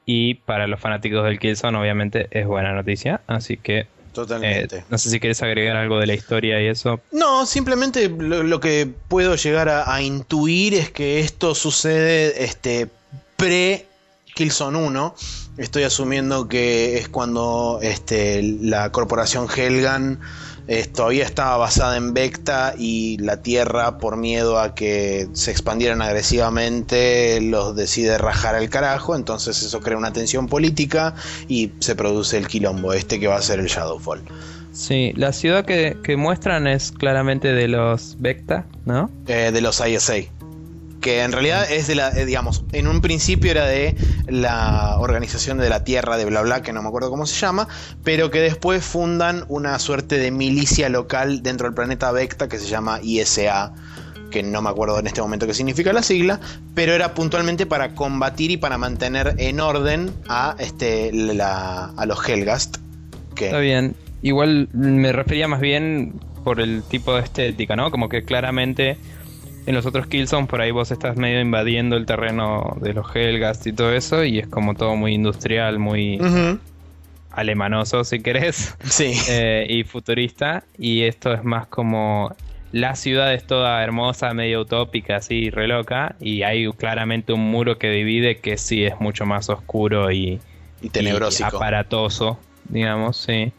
Y para los fanáticos del Killzone, obviamente, es buena noticia. Así que. Totalmente. Eh, no sé si quieres agregar algo de la historia y eso. No, simplemente lo, que puedo llegar a, intuir es que esto sucede este, pre Killzone 1. Estoy asumiendo que es cuando este, la corporación Helgan todavía estaba basada en Vecta y la Tierra, por miedo a que se expandieran agresivamente, los decide rajar al carajo. Entonces eso crea una tensión política y se produce el quilombo este que va a ser el Shadowfall. Sí, la ciudad que, muestran es claramente de los Vecta, ¿no? Eh, de los ISA que en realidad es de la, eh, digamos, en un principio era de la Organización de la Tierra de bla bla, que no me acuerdo cómo se llama, pero que después fundan una suerte de milicia local dentro del planeta Vecta que se llama ISA que no me acuerdo en este momento qué significa la sigla, pero era puntualmente para combatir y para mantener en orden a, este, la, a los Helgast. Que... Está bien, igual me refería más bien por el tipo de estética, ¿no? Como que claramente en los otros Killzone por ahí vos estás medio invadiendo el terreno de los Helgast y todo eso y es como todo muy industrial, muy alemanoso si querés. Sí. Eh, y futurista. Y esto es más como la ciudad es toda hermosa, medio utópica, así, re loca. Y hay claramente un muro que divide que sí es mucho más oscuro y, y tenebroso. aparatoso, digamos, sí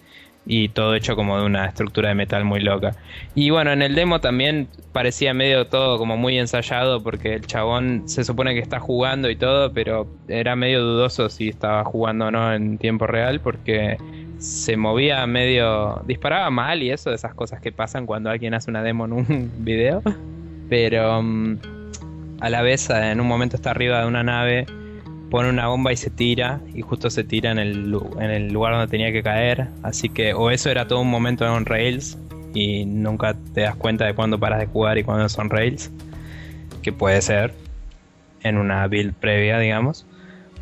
y todo hecho como de una estructura de metal muy loca. Y bueno, en el demo también parecía medio todo como muy ensayado porque el chabón se supone que está jugando y todo, pero era medio dudoso si estaba jugando o no en tiempo real porque se movía medio... disparaba mal y eso, esas cosas que pasan cuando alguien hace una demo en un video. Pero mm, a la vez en un momento está arriba de una nave pone una bomba y se tira, y justo se tira en el, en el lugar donde tenía que caer. Así que, o eso era todo un momento en Rails, y nunca te das cuenta de cuándo paras de jugar y cuándo son Rails, que puede ser en una build previa, digamos,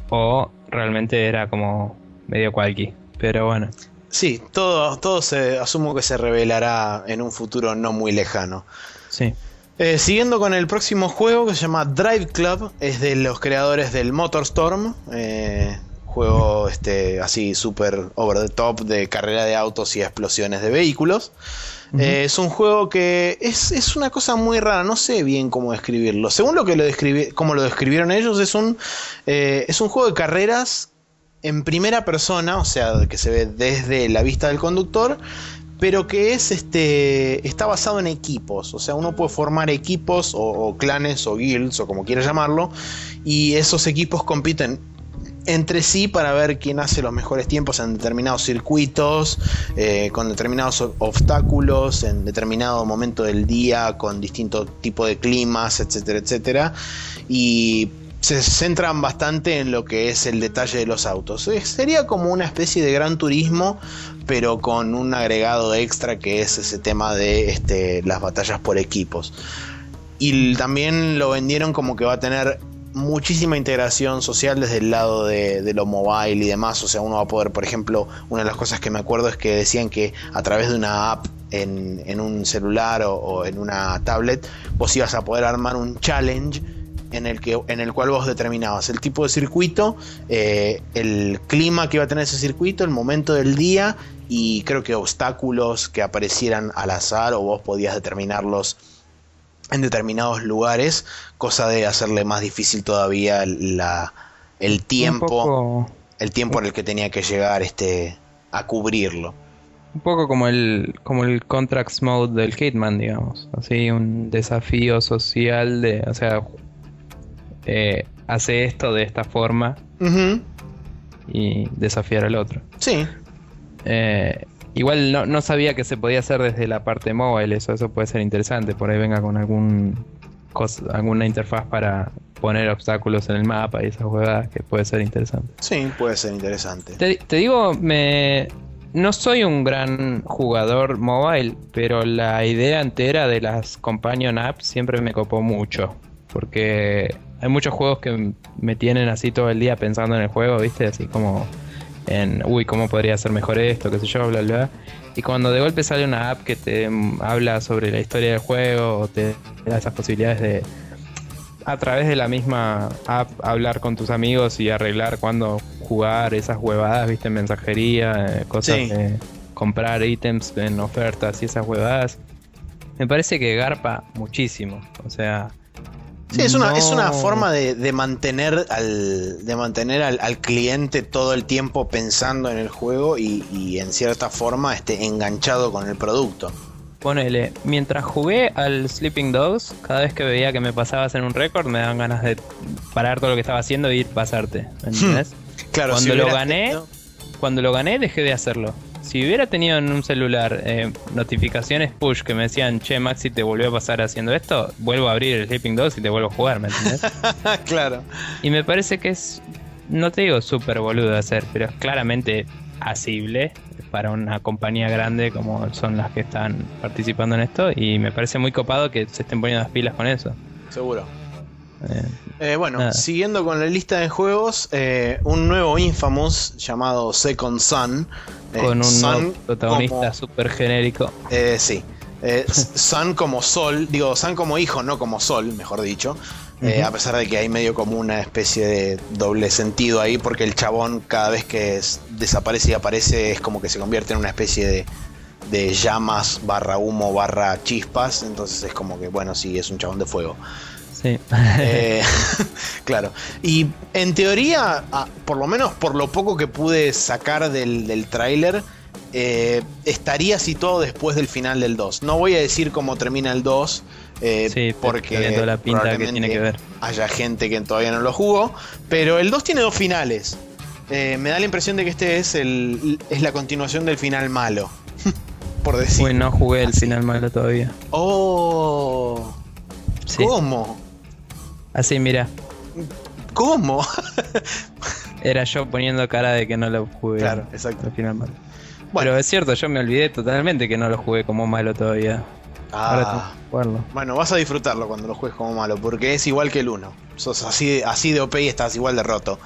o realmente era como medio cualqui, pero bueno. Sí, todo, todo se asumo que se revelará en un futuro no muy lejano. Sí. Eh, siguiendo con el próximo juego que se llama Drive Club, es de los creadores del Motorstorm, eh, juego este, así super over the top de carrera de autos y explosiones de vehículos. Eh, es un juego que es, una cosa muy rara, no sé bien cómo describirlo. Según lo que lo describi como lo describieron ellos, es un, es un juego de carreras en primera persona, o sea, que se ve desde la vista del conductor, pero que es este está basado en equipos, o sea, uno puede formar equipos o, clanes o guilds o como quiera llamarlo, y esos equipos compiten entre sí para ver quién hace los mejores tiempos en determinados circuitos, eh, con determinados obstáculos, en determinado momento del día, con distinto tipo de climas, etcétera, etcétera. Y se centran bastante en lo que es el detalle de los autos. sería como una especie de gran turismo, pero con un agregado extra que es ese tema de este, las batallas por equipos. Y también lo vendieron como que va a tener muchísima integración social desde el lado de, lo mobile y demás. O sea, uno va a poder, por ejemplo, una de las cosas que me acuerdo es que decían que a través de una app en, un celular o en una tablet, vos ibas a poder armar un challenge en el, que, en el cual vos determinabas el tipo de circuito, eh, el clima que iba a tener ese circuito, el momento del día y creo que obstáculos que aparecieran al azar o vos podías determinarlos en determinados lugares, cosa de hacerle más difícil todavía la, el tiempo, el tiempo en el que tenía que llegar este, a cubrirlo. Un poco como el, como el contracts mode del Hitman, digamos. Así, un desafío social de, o sea, eh, hace esto de esta forma y desafiar al otro. Sí. Eh, igual no, sabía que se podía hacer desde la parte móvil, eso, eso puede ser interesante. Por ahí venga con algún alguna interfaz para poner obstáculos en el mapa y esas jugadas que puede ser interesante. Sí, puede ser interesante. Te, digo, me, no soy un gran jugador mobile, pero la idea entera de las companion apps siempre me copó mucho. Porque hay muchos juegos que me tienen así todo el día pensando en el juego, ¿viste? Así como en, uy, ¿cómo podría ser mejor esto? qué sé yo, bla, bla. Y cuando de golpe sale una app que te habla sobre la historia del juego o te da esas posibilidades de a través de la misma app hablar con tus amigos y arreglar cuándo jugar esas huevadas, viste, mensajería, eh, cosas de comprar ítems en ofertas y esas huevadas. Me parece que garpa muchísimo. O sea, Sí, es una, es una forma de, mantener al, de mantener al, cliente todo el tiempo pensando en el juego y, en cierta forma esté enganchado con el producto. Ponele, mientras jugué al Sleeping Dogs, cada vez que veía que me pasabas en un récord, me daban ganas de parar todo lo que estaba haciendo e ir pasarte. ¿Entendés? claro, cuando lo gané, cuando lo gané dejé de hacerlo si hubiera tenido en un celular eh, notificaciones push que me decían, che, Maxi, te volvió a pasar haciendo esto, vuelvo a abrir el Sleeping Dogs y te vuelvo a jugar, ¿me entiendes? claro. Y me parece que es, no te digo súper boludo de hacer, pero es claramente asible para una compañía grande como son las que están participando en esto y me parece muy copado que se estén poniendo las pilas con eso. Seguro. Eh, bueno, siguiendo con la lista de juegos, eh, un nuevo Infamous llamado Second Sun. Eh, con un protagonista súper genérico. sí. Eh, Sun como sol, digo, Sun como hijo, no como sol, mejor dicho. Eh. A pesar de que hay medio como una especie de doble sentido ahí, porque el chabón cada vez que es- desaparece y aparece es como que se convierte en una especie de, de llamas barra humo barra chispas. Entonces es como que, bueno, sí, es un chabón de fuego. Sí. Eh, claro. Y en teoría, por lo menos por lo poco que pude sacar del, del tráiler, eh, estaría situado después del final del 2. No voy a decir cómo termina el 2, eh, Sí, porque tiene toda la pinta que tiene que ver. haya gente que todavía no lo jugó, pero el 2 tiene dos finales. Eh, me da la impresión de que este es, el, es la continuación del final malo. por decir. Uy, no jugué el final malo todavía. Oh, Sí. ¿cómo? Así, mira. ¿Cómo? Era yo poniendo cara de que no lo jugué. Claro, exacto. El final malo. Bueno. Pero es cierto, yo me olvidé totalmente que no lo jugué como malo todavía. Ahora Ah, jugarlo. bueno, vas a disfrutarlo cuando lo juegues como malo, porque es igual que el 1. Sos así, así de OP y estás igual de roto.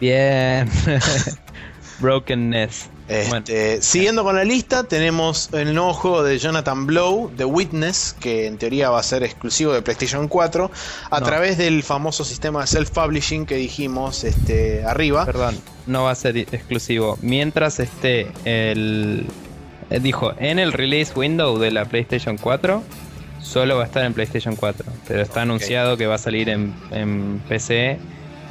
Bien. Brokenness. Bueno, Este, Siguiendo con la lista, tenemos el nuevo juego de Jonathan Blow, The Witness, que en teoría va a ser exclusivo de PlayStation 4, a No. través del famoso sistema de self-publishing que dijimos este, arriba. perdón, no va a ser exclusivo. Mientras esté el. eh, Dijo, en el release window de la PlayStation 4, solo va a estar en PlayStation 4. Pero está anunciado que va a salir en, en PC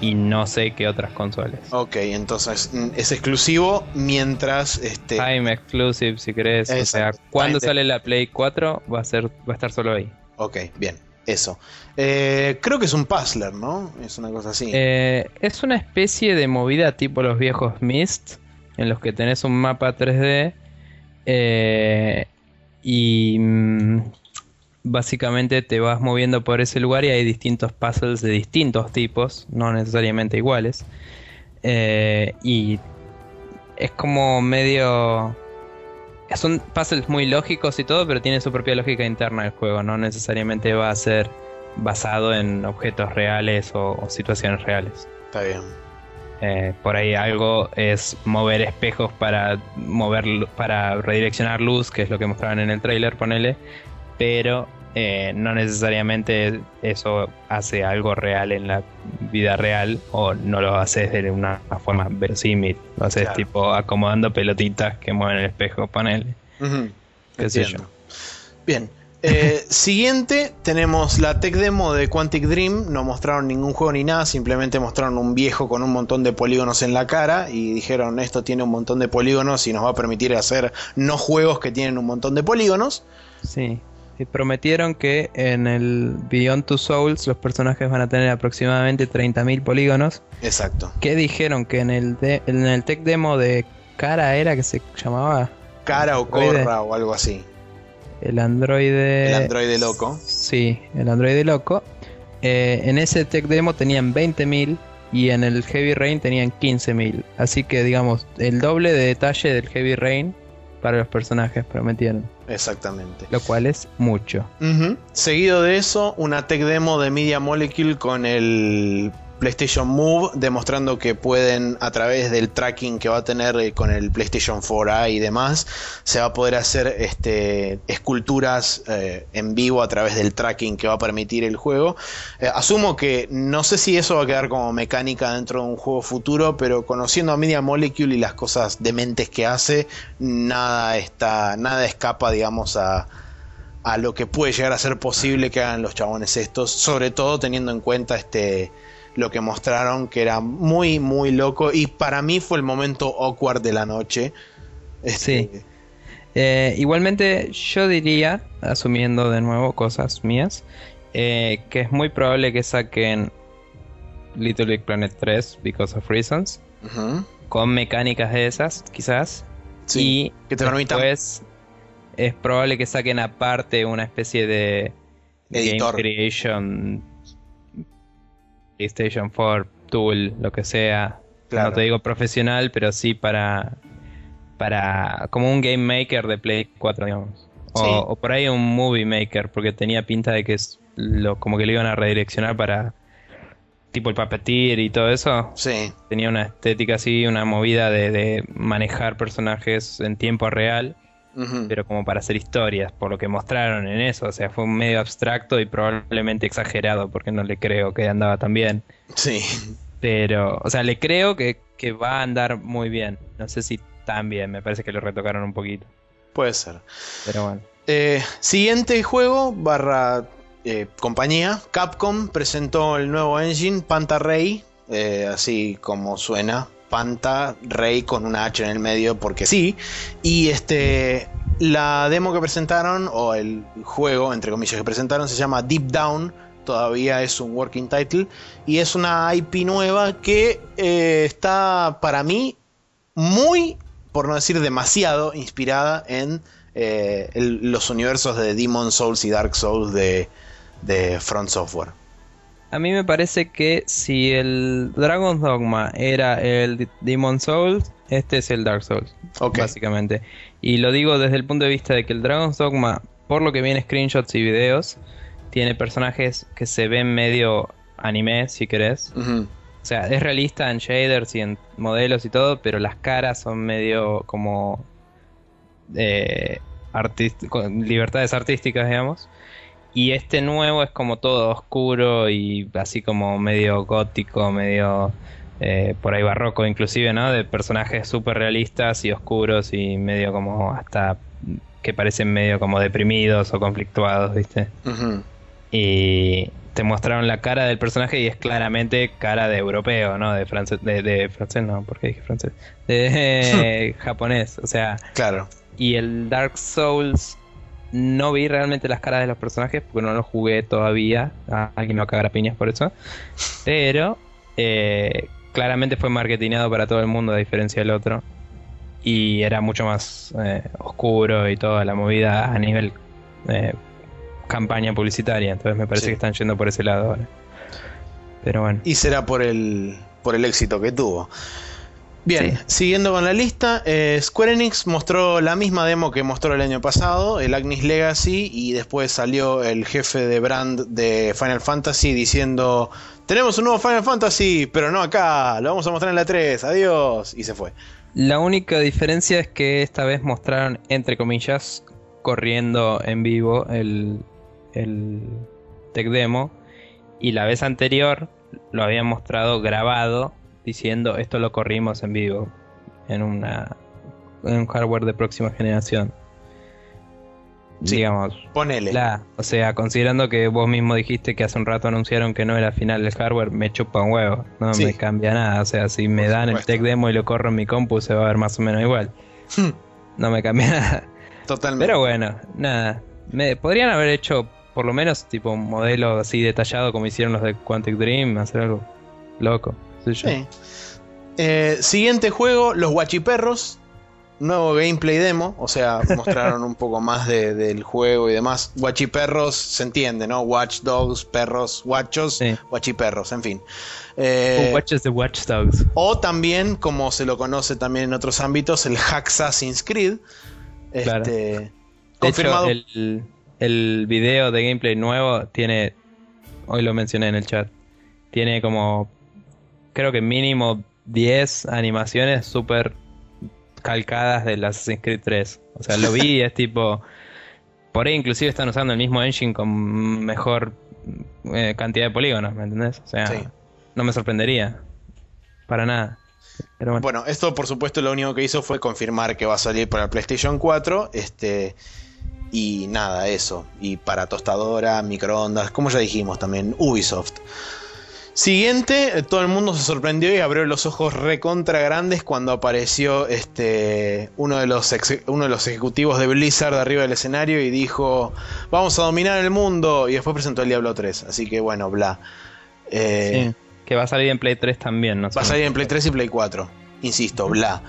y no sé qué otras consolas. Ok, entonces mm, es exclusivo mientras este, Time exclusive, si querés. O sea, Exacto. cuando Time- sale la Play 4, va a, ser, va a estar solo ahí. Ok, bien, eso. Eh, creo que es un puzzler, ¿no? Es una cosa así. Eh, es una especie de movida tipo los viejos Myst, en los que tenés un mapa 3D eh, y mm, básicamente te vas moviendo por ese lugar y hay distintos puzzles de distintos tipos, no necesariamente iguales. Eh, y es como medio... Son puzzles muy lógicos y todo, pero tiene su propia lógica interna el juego, no necesariamente va a ser basado en objetos reales o, o situaciones reales. Está bien. Eh, por ahí algo es mover espejos para mover para redireccionar luz, que es lo que mostraban en el trailer, ponele, pero eh, no necesariamente eso hace algo real en la vida real o no lo haces de una forma verosímil, lo haces Claro. tipo acomodando pelotitas que mueven el espejo, Qué sé entiendo. Bien. Eh, siguiente, tenemos la tech demo de Quantic Dream. No mostraron ningún juego ni nada, simplemente mostraron un viejo con un montón de polígonos en la cara y dijeron esto tiene un montón de polígonos y nos va a permitir hacer no juegos que tienen un montón de polígonos. Sí. Y prometieron que en el Beyond Two Souls los personajes van a tener aproximadamente 30.000 polígonos. Exacto. ¿Qué dijeron? Que en el, de- en el tech demo de Cara era que se llamaba Cara o corra o algo así. el androide. El androide loco. Sí, el androide loco. Eh, en ese tech demo tenían 20.000 y en el Heavy Rain tenían 15.000. Así que digamos, el doble de detalle del Heavy Rain para los personajes prometieron. Exactamente. Lo cual es mucho. Seguido de eso, una tech demo de Media Molecule con el PlayStation Move, demostrando que pueden, a través del tracking que va a tener eh, con el PlayStation 4A y demás, se va a poder hacer este, esculturas eh, en vivo a través del tracking que va a permitir el juego. Eh, asumo que no sé si eso va a quedar como mecánica dentro de un juego futuro, pero conociendo a Media Molecule y las cosas dementes que hace, nada está, nada escapa, digamos, a, a lo que puede llegar a ser posible que hagan los chabones estos, sobre todo teniendo en cuenta este lo que mostraron que era muy muy loco y para mí fue el momento awkward de la noche. Este, Sí. Eh, igualmente, yo diría, asumiendo de nuevo cosas mías, eh, que es muy probable que saquen Little Big Planet 3 because of reasons, con mecánicas de esas, quizás. sí, y que te permitan después es probable que saquen aparte una especie de Editor. Game Creation PlayStation 4 Tool, lo que sea. Claro. No te digo profesional, pero sí para para como un game maker de Play 4, digamos. O, Sí. o por ahí un movie maker, porque tenía pinta de que es lo, como que lo iban a redireccionar para tipo el Puppeteer y todo eso. sí, Tenía una estética así, una movida de, de manejar personajes en tiempo real. Pero como para hacer historias, por lo que mostraron en eso. O sea, fue un medio abstracto y probablemente exagerado, porque no le creo que andaba tan bien. Sí. Pero, o sea, le creo que, que va a andar muy bien. No sé si tan bien, me parece que lo retocaron un poquito. Puede ser. Pero bueno. Eh, siguiente juego, barra eh, compañía, Capcom presentó el nuevo engine, Panta Ray, eh, así como suena, Panta Ray con una H en el medio porque sí. Y este, la demo que presentaron, o el juego, entre comillas, que presentaron, se llama Deep Down. Todavía es un working title. Y es una IP nueva que eh, está para mí muy, por no decir demasiado, inspirada en eh, los universos de Demon Souls y Dark Souls de, de Front Software. A mí me parece que si el Dragon's Dogma era el Demon Souls, este es el Dark Souls, básicamente. Y lo digo desde el punto de vista de que el Dragon's Dogma, por lo que viene screenshots y videos, tiene personajes que se ven medio anime, si querés. O sea, es realista en shaders y en modelos y todo, pero las caras son medio como eh, artist- con libertades artísticas, digamos. Y este nuevo es como todo oscuro y así como medio gótico, medio eh, por ahí barroco inclusive, ¿no? De personajes súper realistas y oscuros y medio como hasta que parecen medio como deprimidos o conflictuados, ¿viste? Y te mostraron la cara del personaje y es claramente cara de europeo, ¿no? De francés, de, de francés no, ¿por qué dije francés? De japonés, o sea, Claro. y el Dark Souls no vi realmente las caras de los personajes porque no lo jugué todavía. Ah, alguien me va a cagar a piñas por eso. Pero eh, claramente fue marketingado para todo el mundo a diferencia del otro. Y era mucho más eh, oscuro y toda la movida a nivel eh, campaña publicitaria. Entonces me parece Sí. que están yendo por ese lado ahora. Pero bueno. Y será por el, por el éxito que tuvo. Bien, Sí. siguiendo con la lista, eh, Square Enix mostró la misma demo que mostró el año pasado, el Agnes Legacy, y después salió el jefe de brand de Final Fantasy diciendo, tenemos un nuevo Final Fantasy, pero no acá, lo vamos a mostrar en la 3, adiós, y se fue. La única diferencia es que esta vez mostraron, entre comillas, corriendo en vivo el, el tech demo. Y la vez anterior lo habían mostrado grabado diciendo esto lo corrimos en vivo. En, una, en un hardware de próxima generación. Sí. Digamos. Ponele. La, o sea, considerando que vos mismo dijiste que hace un rato anunciaron que no era final del hardware, me chupa un huevo, no Sí. me cambia nada. O sea, si me Por dan el tech demo y lo corro en mi compu, se va a ver más o menos igual. no me cambia nada. Totalmente. Pero bueno, nada. Me, podrían haber hecho por lo menos tipo un modelo así detallado como hicieron los de Quantic Dream, hacer algo loco. Sí. Eh, siguiente juego, los Guachiperros. Nuevo gameplay demo, o sea, mostraron un poco más de- del juego y demás. Guachiperros, se entiende, ¿no? Watch Dogs, perros, guachos, Sí. guachiperros, en fin. Eh, Who watches the Watchdogs? o también, como se lo conoce también en otros ámbitos, el Assassin's Creed. Claro. Este, De confirmado. hecho, el, el video de gameplay nuevo tiene, hoy lo mencioné en el chat, tiene como, creo que mínimo 10 animaciones súper calcadas del Assassin's Creed 3. O sea, lo vi y es tipo, por ahí inclusive están usando el mismo engine con mejor eh, cantidad de polígonos, ¿me entendés? O sea, Sí. no me sorprendería, para nada. Pero bueno. Bueno, esto por supuesto lo único que hizo fue confirmar que va a salir para PlayStation 4. Este. Y nada, eso. Y para tostadora, microondas, como ya dijimos también, Ubisoft. Siguiente, eh, todo el mundo se sorprendió y abrió los ojos recontra grandes cuando apareció este uno de los ex- uno de los ejecutivos de Blizzard arriba del escenario y dijo vamos a dominar el mundo y después presentó el Diablo 3. Así que bueno, bla. Eh, Sí, que va a salir en Play 3 también, ¿no? Va a salir en Play 3 y Play 4. Insisto, bla.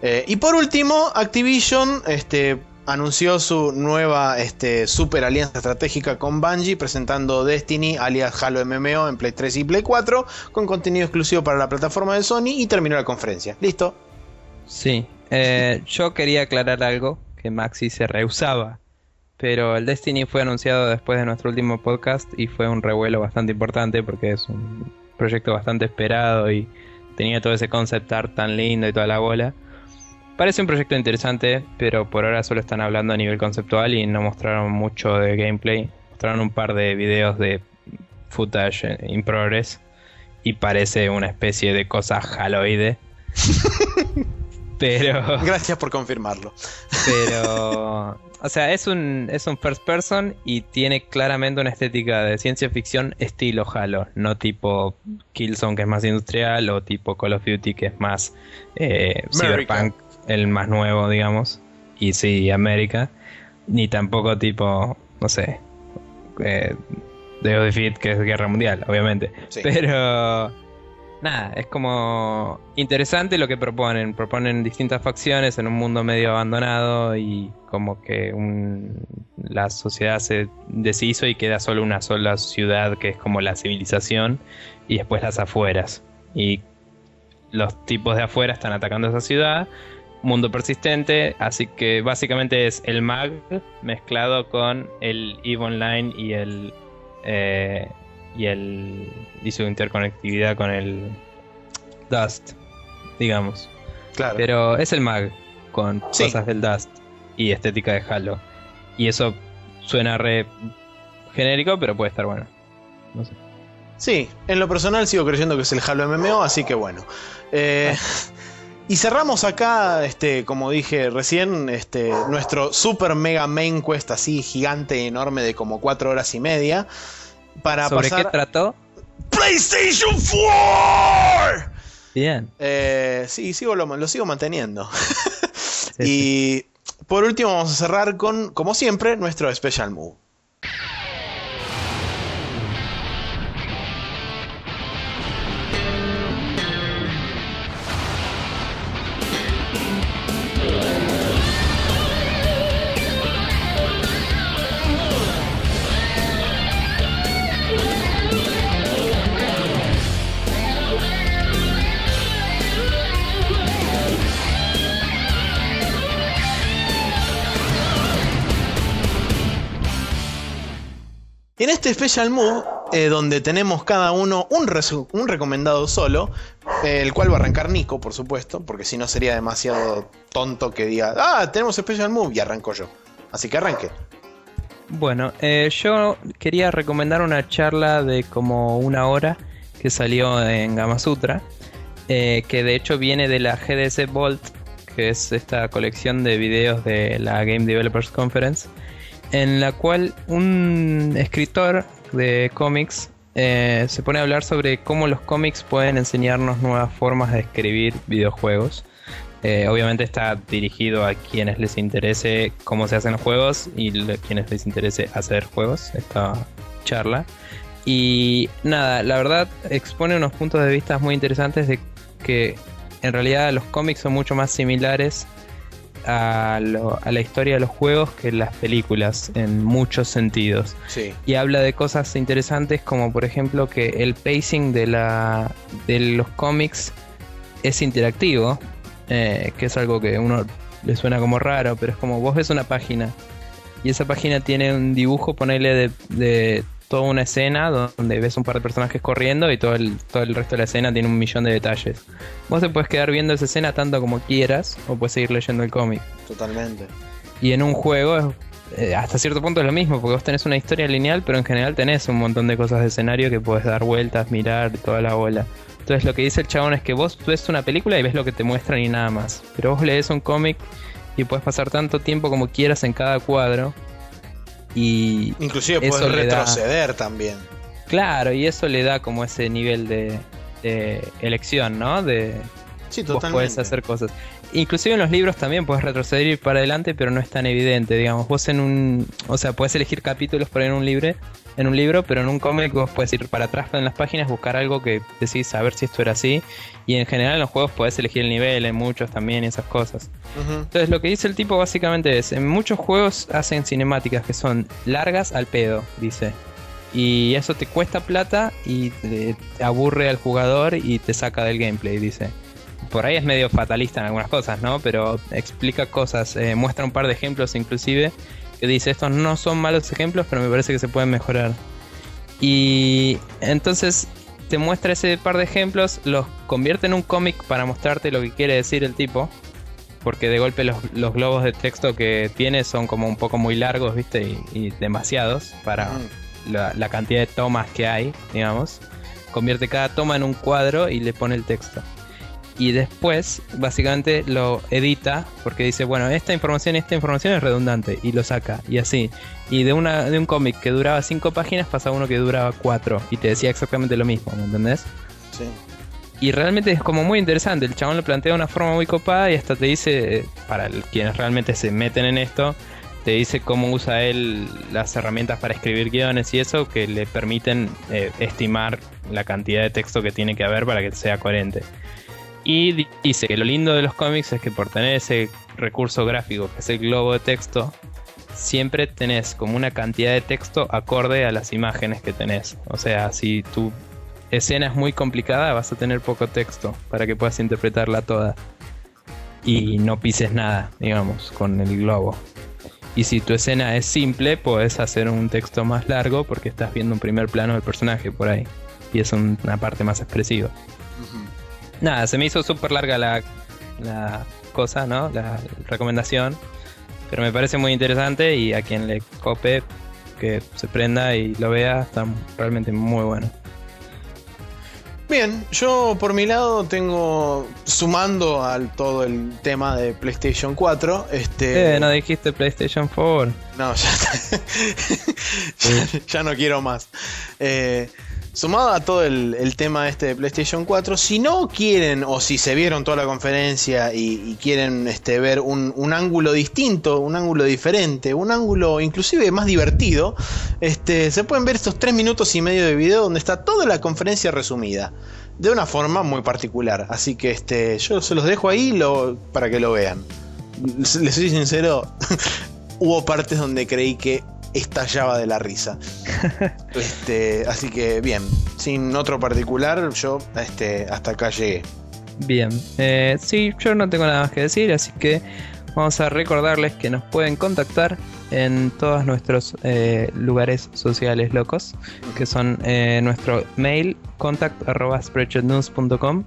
Eh, y por último, Activision este, anunció su nueva este, super alianza estratégica con Bungie, presentando Destiny, alias Halo MMO, en Play 3 y Play 4, con contenido exclusivo para la plataforma de Sony, y terminó la conferencia. ¿Listo? Sí, eh, yo quería aclarar algo que Maxi se rehusaba, pero el Destiny fue anunciado después de nuestro último podcast y fue un revuelo bastante importante porque es un proyecto bastante esperado y tenía todo ese concept art tan lindo y toda la bola. Parece un proyecto interesante, pero por ahora solo están hablando a nivel conceptual y no mostraron mucho de gameplay. Mostraron un par de videos de footage in progress y parece una especie de cosa haloide. pero. Gracias por confirmarlo. Pero. O sea, es un, es un first person y tiene claramente una estética de ciencia ficción estilo Halo, no tipo Killzone que es más industrial o tipo Call of Duty que es más eh, cyberpunk, el más nuevo, digamos, y sí, América, ni tampoco tipo, no sé, eh, The Defeat que es Guerra Mundial, obviamente, pero nada, es como interesante lo que proponen. Proponen distintas facciones en un mundo medio abandonado y como que la sociedad se deshizo y queda solo una sola ciudad que es como la civilización y después las afueras. Y los tipos de afuera están atacando esa ciudad. Mundo persistente, así que básicamente es el MAG mezclado con el EVE Online y el eh, y el y su interconectividad con el Dust, digamos. Claro. Pero es el mag con cosas del Dust y estética de Halo. Y eso suena re genérico, pero puede estar bueno. No sé. Sí, en lo personal sigo creyendo que es el Halo MMO, así que bueno. Eh, y cerramos acá, este, como dije recién, este, nuestro super mega main quest así gigante, enorme de como cuatro horas y media. Para ¿Sobre qué trató? PlayStation 4. Bien. Eh, sí, sigo lo, sigo manteniendo. y por último vamos a cerrar con, como siempre, nuestro Special Move. En este Special Move, eh, donde tenemos cada uno un, recomendado solo, eh, el cual va a arrancar Nico, por supuesto, porque si no sería demasiado tonto que diga, ah, tenemos Special Move y arranco yo. Así que arranque. Bueno, eh, yo quería recomendar una charla de como una hora que salió en Gamasutra, que de hecho viene de la GDC Vault, que es esta colección de videos de la Game Developers Conference en la cual un escritor de cómics eh, se pone a hablar sobre cómo los cómics pueden enseñarnos nuevas formas de escribir videojuegos. Eh, obviamente está dirigido a quienes les interese cómo se hacen los juegos y a quienes les interese hacer juegos, esta charla. Y nada, la verdad expone unos puntos de vista muy interesantes de que en realidad los cómics son mucho más similares a, la historia de los juegos que las películas en muchos sentidos. Y habla de cosas interesantes como por ejemplo que el pacing de, la, de los cómics es interactivo, eh, que es algo que a uno le suena como raro, pero es como vos ves una página y esa página tiene un dibujo, ponele de toda una escena donde ves un par de personajes corriendo y todo el, todo el resto de la escena tiene un millón de detalles. Vos te puedes quedar viendo esa escena tanto como quieras o puedes seguir leyendo el cómic. Totalmente. Y en un juego eh, hasta cierto punto es lo mismo, porque vos tenés una historia lineal, pero en general tenés un montón de cosas de escenario que puedes dar vueltas, mirar, toda la bola. Entonces lo que dice el chabón es que vos ves una película y ves lo que te muestran y nada más. Pero vos lees un cómic y puedes pasar tanto tiempo como quieras en cada cuadro y Inclusive puedes retroceder también. Claro, y eso le da como ese nivel de, elección, ¿no? De sí, totalmente. Vos puedes hacer cosas. Inclusive en los libros también puedes retroceder y ir para adelante, pero no es tan evidente, digamos. Vos en un, o sea, puedes elegir capítulos para en un libro, en un libro, pero en un cómic vos puedes ir para atrás en las páginas, buscar algo que decís saber si esto era así. Y en general en los juegos puedes elegir el nivel, en muchos también y esas cosas. Entonces lo que dice el tipo básicamente es, en muchos juegos hacen cinemáticas que son largas al pedo, dice. Y eso te cuesta plata y te aburre al jugador y te saca del gameplay, dice por ahí es medio fatalista en algunas cosas, ¿no? Pero explica cosas, eh, muestra un par de ejemplos inclusive, que dice, estos no son malos ejemplos, pero me parece que se pueden mejorar. Y entonces te muestra ese par de ejemplos, los convierte en un cómic para mostrarte lo que quiere decir el tipo. porque de golpe los, los globos de texto que tiene son como un poco muy largos, ¿viste? Y, y demasiados para Mm. la, la cantidad de tomas que hay, digamos. Convierte cada toma en un cuadro y le pone el texto. Y después, básicamente, lo edita porque dice, bueno, esta información, esta información es redundante y lo saca y así. Y de, una, de un cómic que duraba cinco páginas pasa a uno que duraba cuatro y te decía exactamente lo mismo, ¿me entendés? Sí. Y realmente es como muy interesante. El chabón lo plantea de una forma muy copada y hasta te dice, para quienes realmente se meten en esto, te dice cómo usa él las herramientas para escribir guiones y eso que le permiten eh, estimar la cantidad de texto que tiene que haber para que sea coherente. Y di- dice que lo lindo de los cómics es que por tener ese recurso gráfico que es el globo de texto, siempre tenés como una cantidad de texto acorde a las imágenes que tenés. O sea, si tu escena es muy complicada, vas a tener poco texto para que puedas interpretarla toda. Y no pises nada, digamos, con el globo. Y si tu escena es simple, puedes hacer un texto más largo porque estás viendo un primer plano del personaje por ahí. Y es un- una parte más expresiva. Nada, se me hizo súper larga la, la cosa, ¿no? La recomendación. Pero me parece muy interesante y a quien le cope, que se prenda y lo vea, está realmente muy bueno. Bien, yo por mi lado tengo, sumando al todo el tema de PlayStation 4, este... Eh, no dijiste PlayStation 4. No, ya, ya, ya no quiero más. Eh, sumado a todo el, el tema este de PlayStation 4, si no quieren o si se vieron toda la conferencia y, quieren este, ver un, ángulo distinto, un ángulo diferente, un ángulo inclusive más divertido, este, se pueden ver estos tres minutos y medio de video donde está toda la conferencia resumida. De una forma muy particular. Así que este, yo se los dejo ahí lo, para que lo vean. Les soy sincero, hubo partes donde creí que estallaba de la risa. este, así que bien, sin otro particular, yo este, hasta acá llegué. Bien, eh, sí, yo no tengo nada más que decir, así que vamos a recordarles que nos pueden contactar en todos nuestros eh, lugares sociales locos, que son eh, nuestro mail contact@spreadshotnews.com,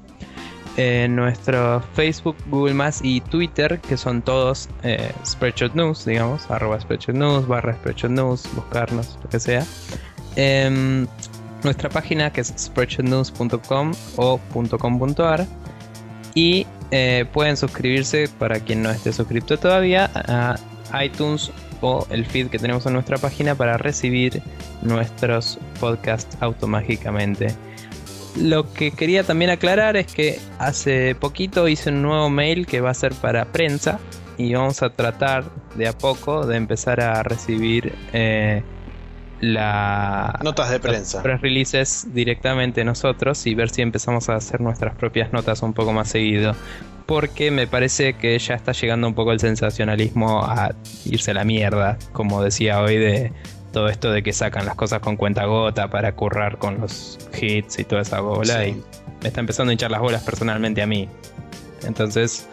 eh, nuestro Facebook, Google Más y Twitter, que son todos eh, Spreadshot News, digamos, arroba Spreadshot News, barra Spreadshot News, buscarnos, lo que sea. Em, nuestra página que es spreadshotnews.com o y eh, pueden suscribirse para quien no esté suscrito todavía a iTunes o el feed que tenemos en nuestra página para recibir nuestros podcasts automáticamente. Lo que quería también aclarar es que hace poquito hice un nuevo mail que va a ser para prensa y vamos a tratar de a poco de empezar a recibir eh, la Notas de prensa. press releases directamente nosotros y ver si empezamos a hacer nuestras propias notas un poco más seguido. Porque me parece que ya está llegando un poco el sensacionalismo a irse a la mierda, como decía hoy, de todo esto de que sacan las cosas con cuenta gota para currar con los hits y toda esa bola. Sí. Y me está empezando a hinchar las bolas personalmente a mí. Entonces,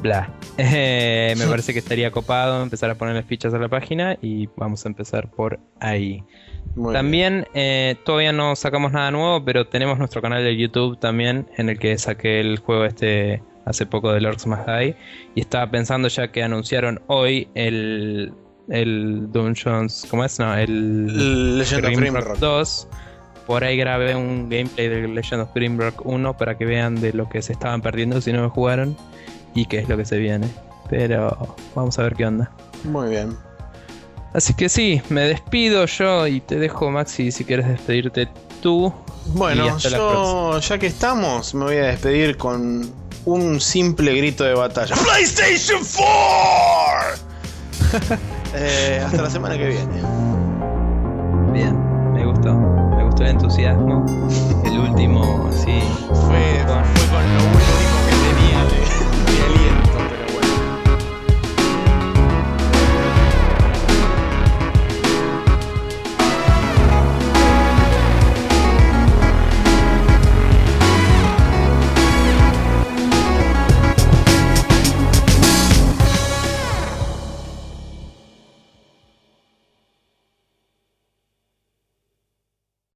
bla. Eh, me parece que estaría copado empezar a ponerle fichas a la página y vamos a empezar por ahí. Muy. También eh, todavía no sacamos nada nuevo, pero tenemos nuestro canal de YouTube también, en el que saqué el juego este hace poco del Orcs Must Die. Y estaba pensando ya que anunciaron hoy el, el Dungeons, ¿cómo es? No, el Legend of Grimrock. 2. Por ahí grabé un gameplay de Legend of Grimrock 1 para que vean de lo que se estaban perdiendo si no lo jugaron y qué es lo que se viene. Pero vamos a ver qué onda. Muy bien. Así que sí, me despido yo y te dejo, Maxi, si quieres despedirte tú. Bueno, yo ya que estamos, me voy a despedir con un simple grito de batalla. PlayStation 4. Eh, hasta la semana que viene. Bien, me gustó. Me gustó el entusiasmo. El último, así. Fue, fue con lo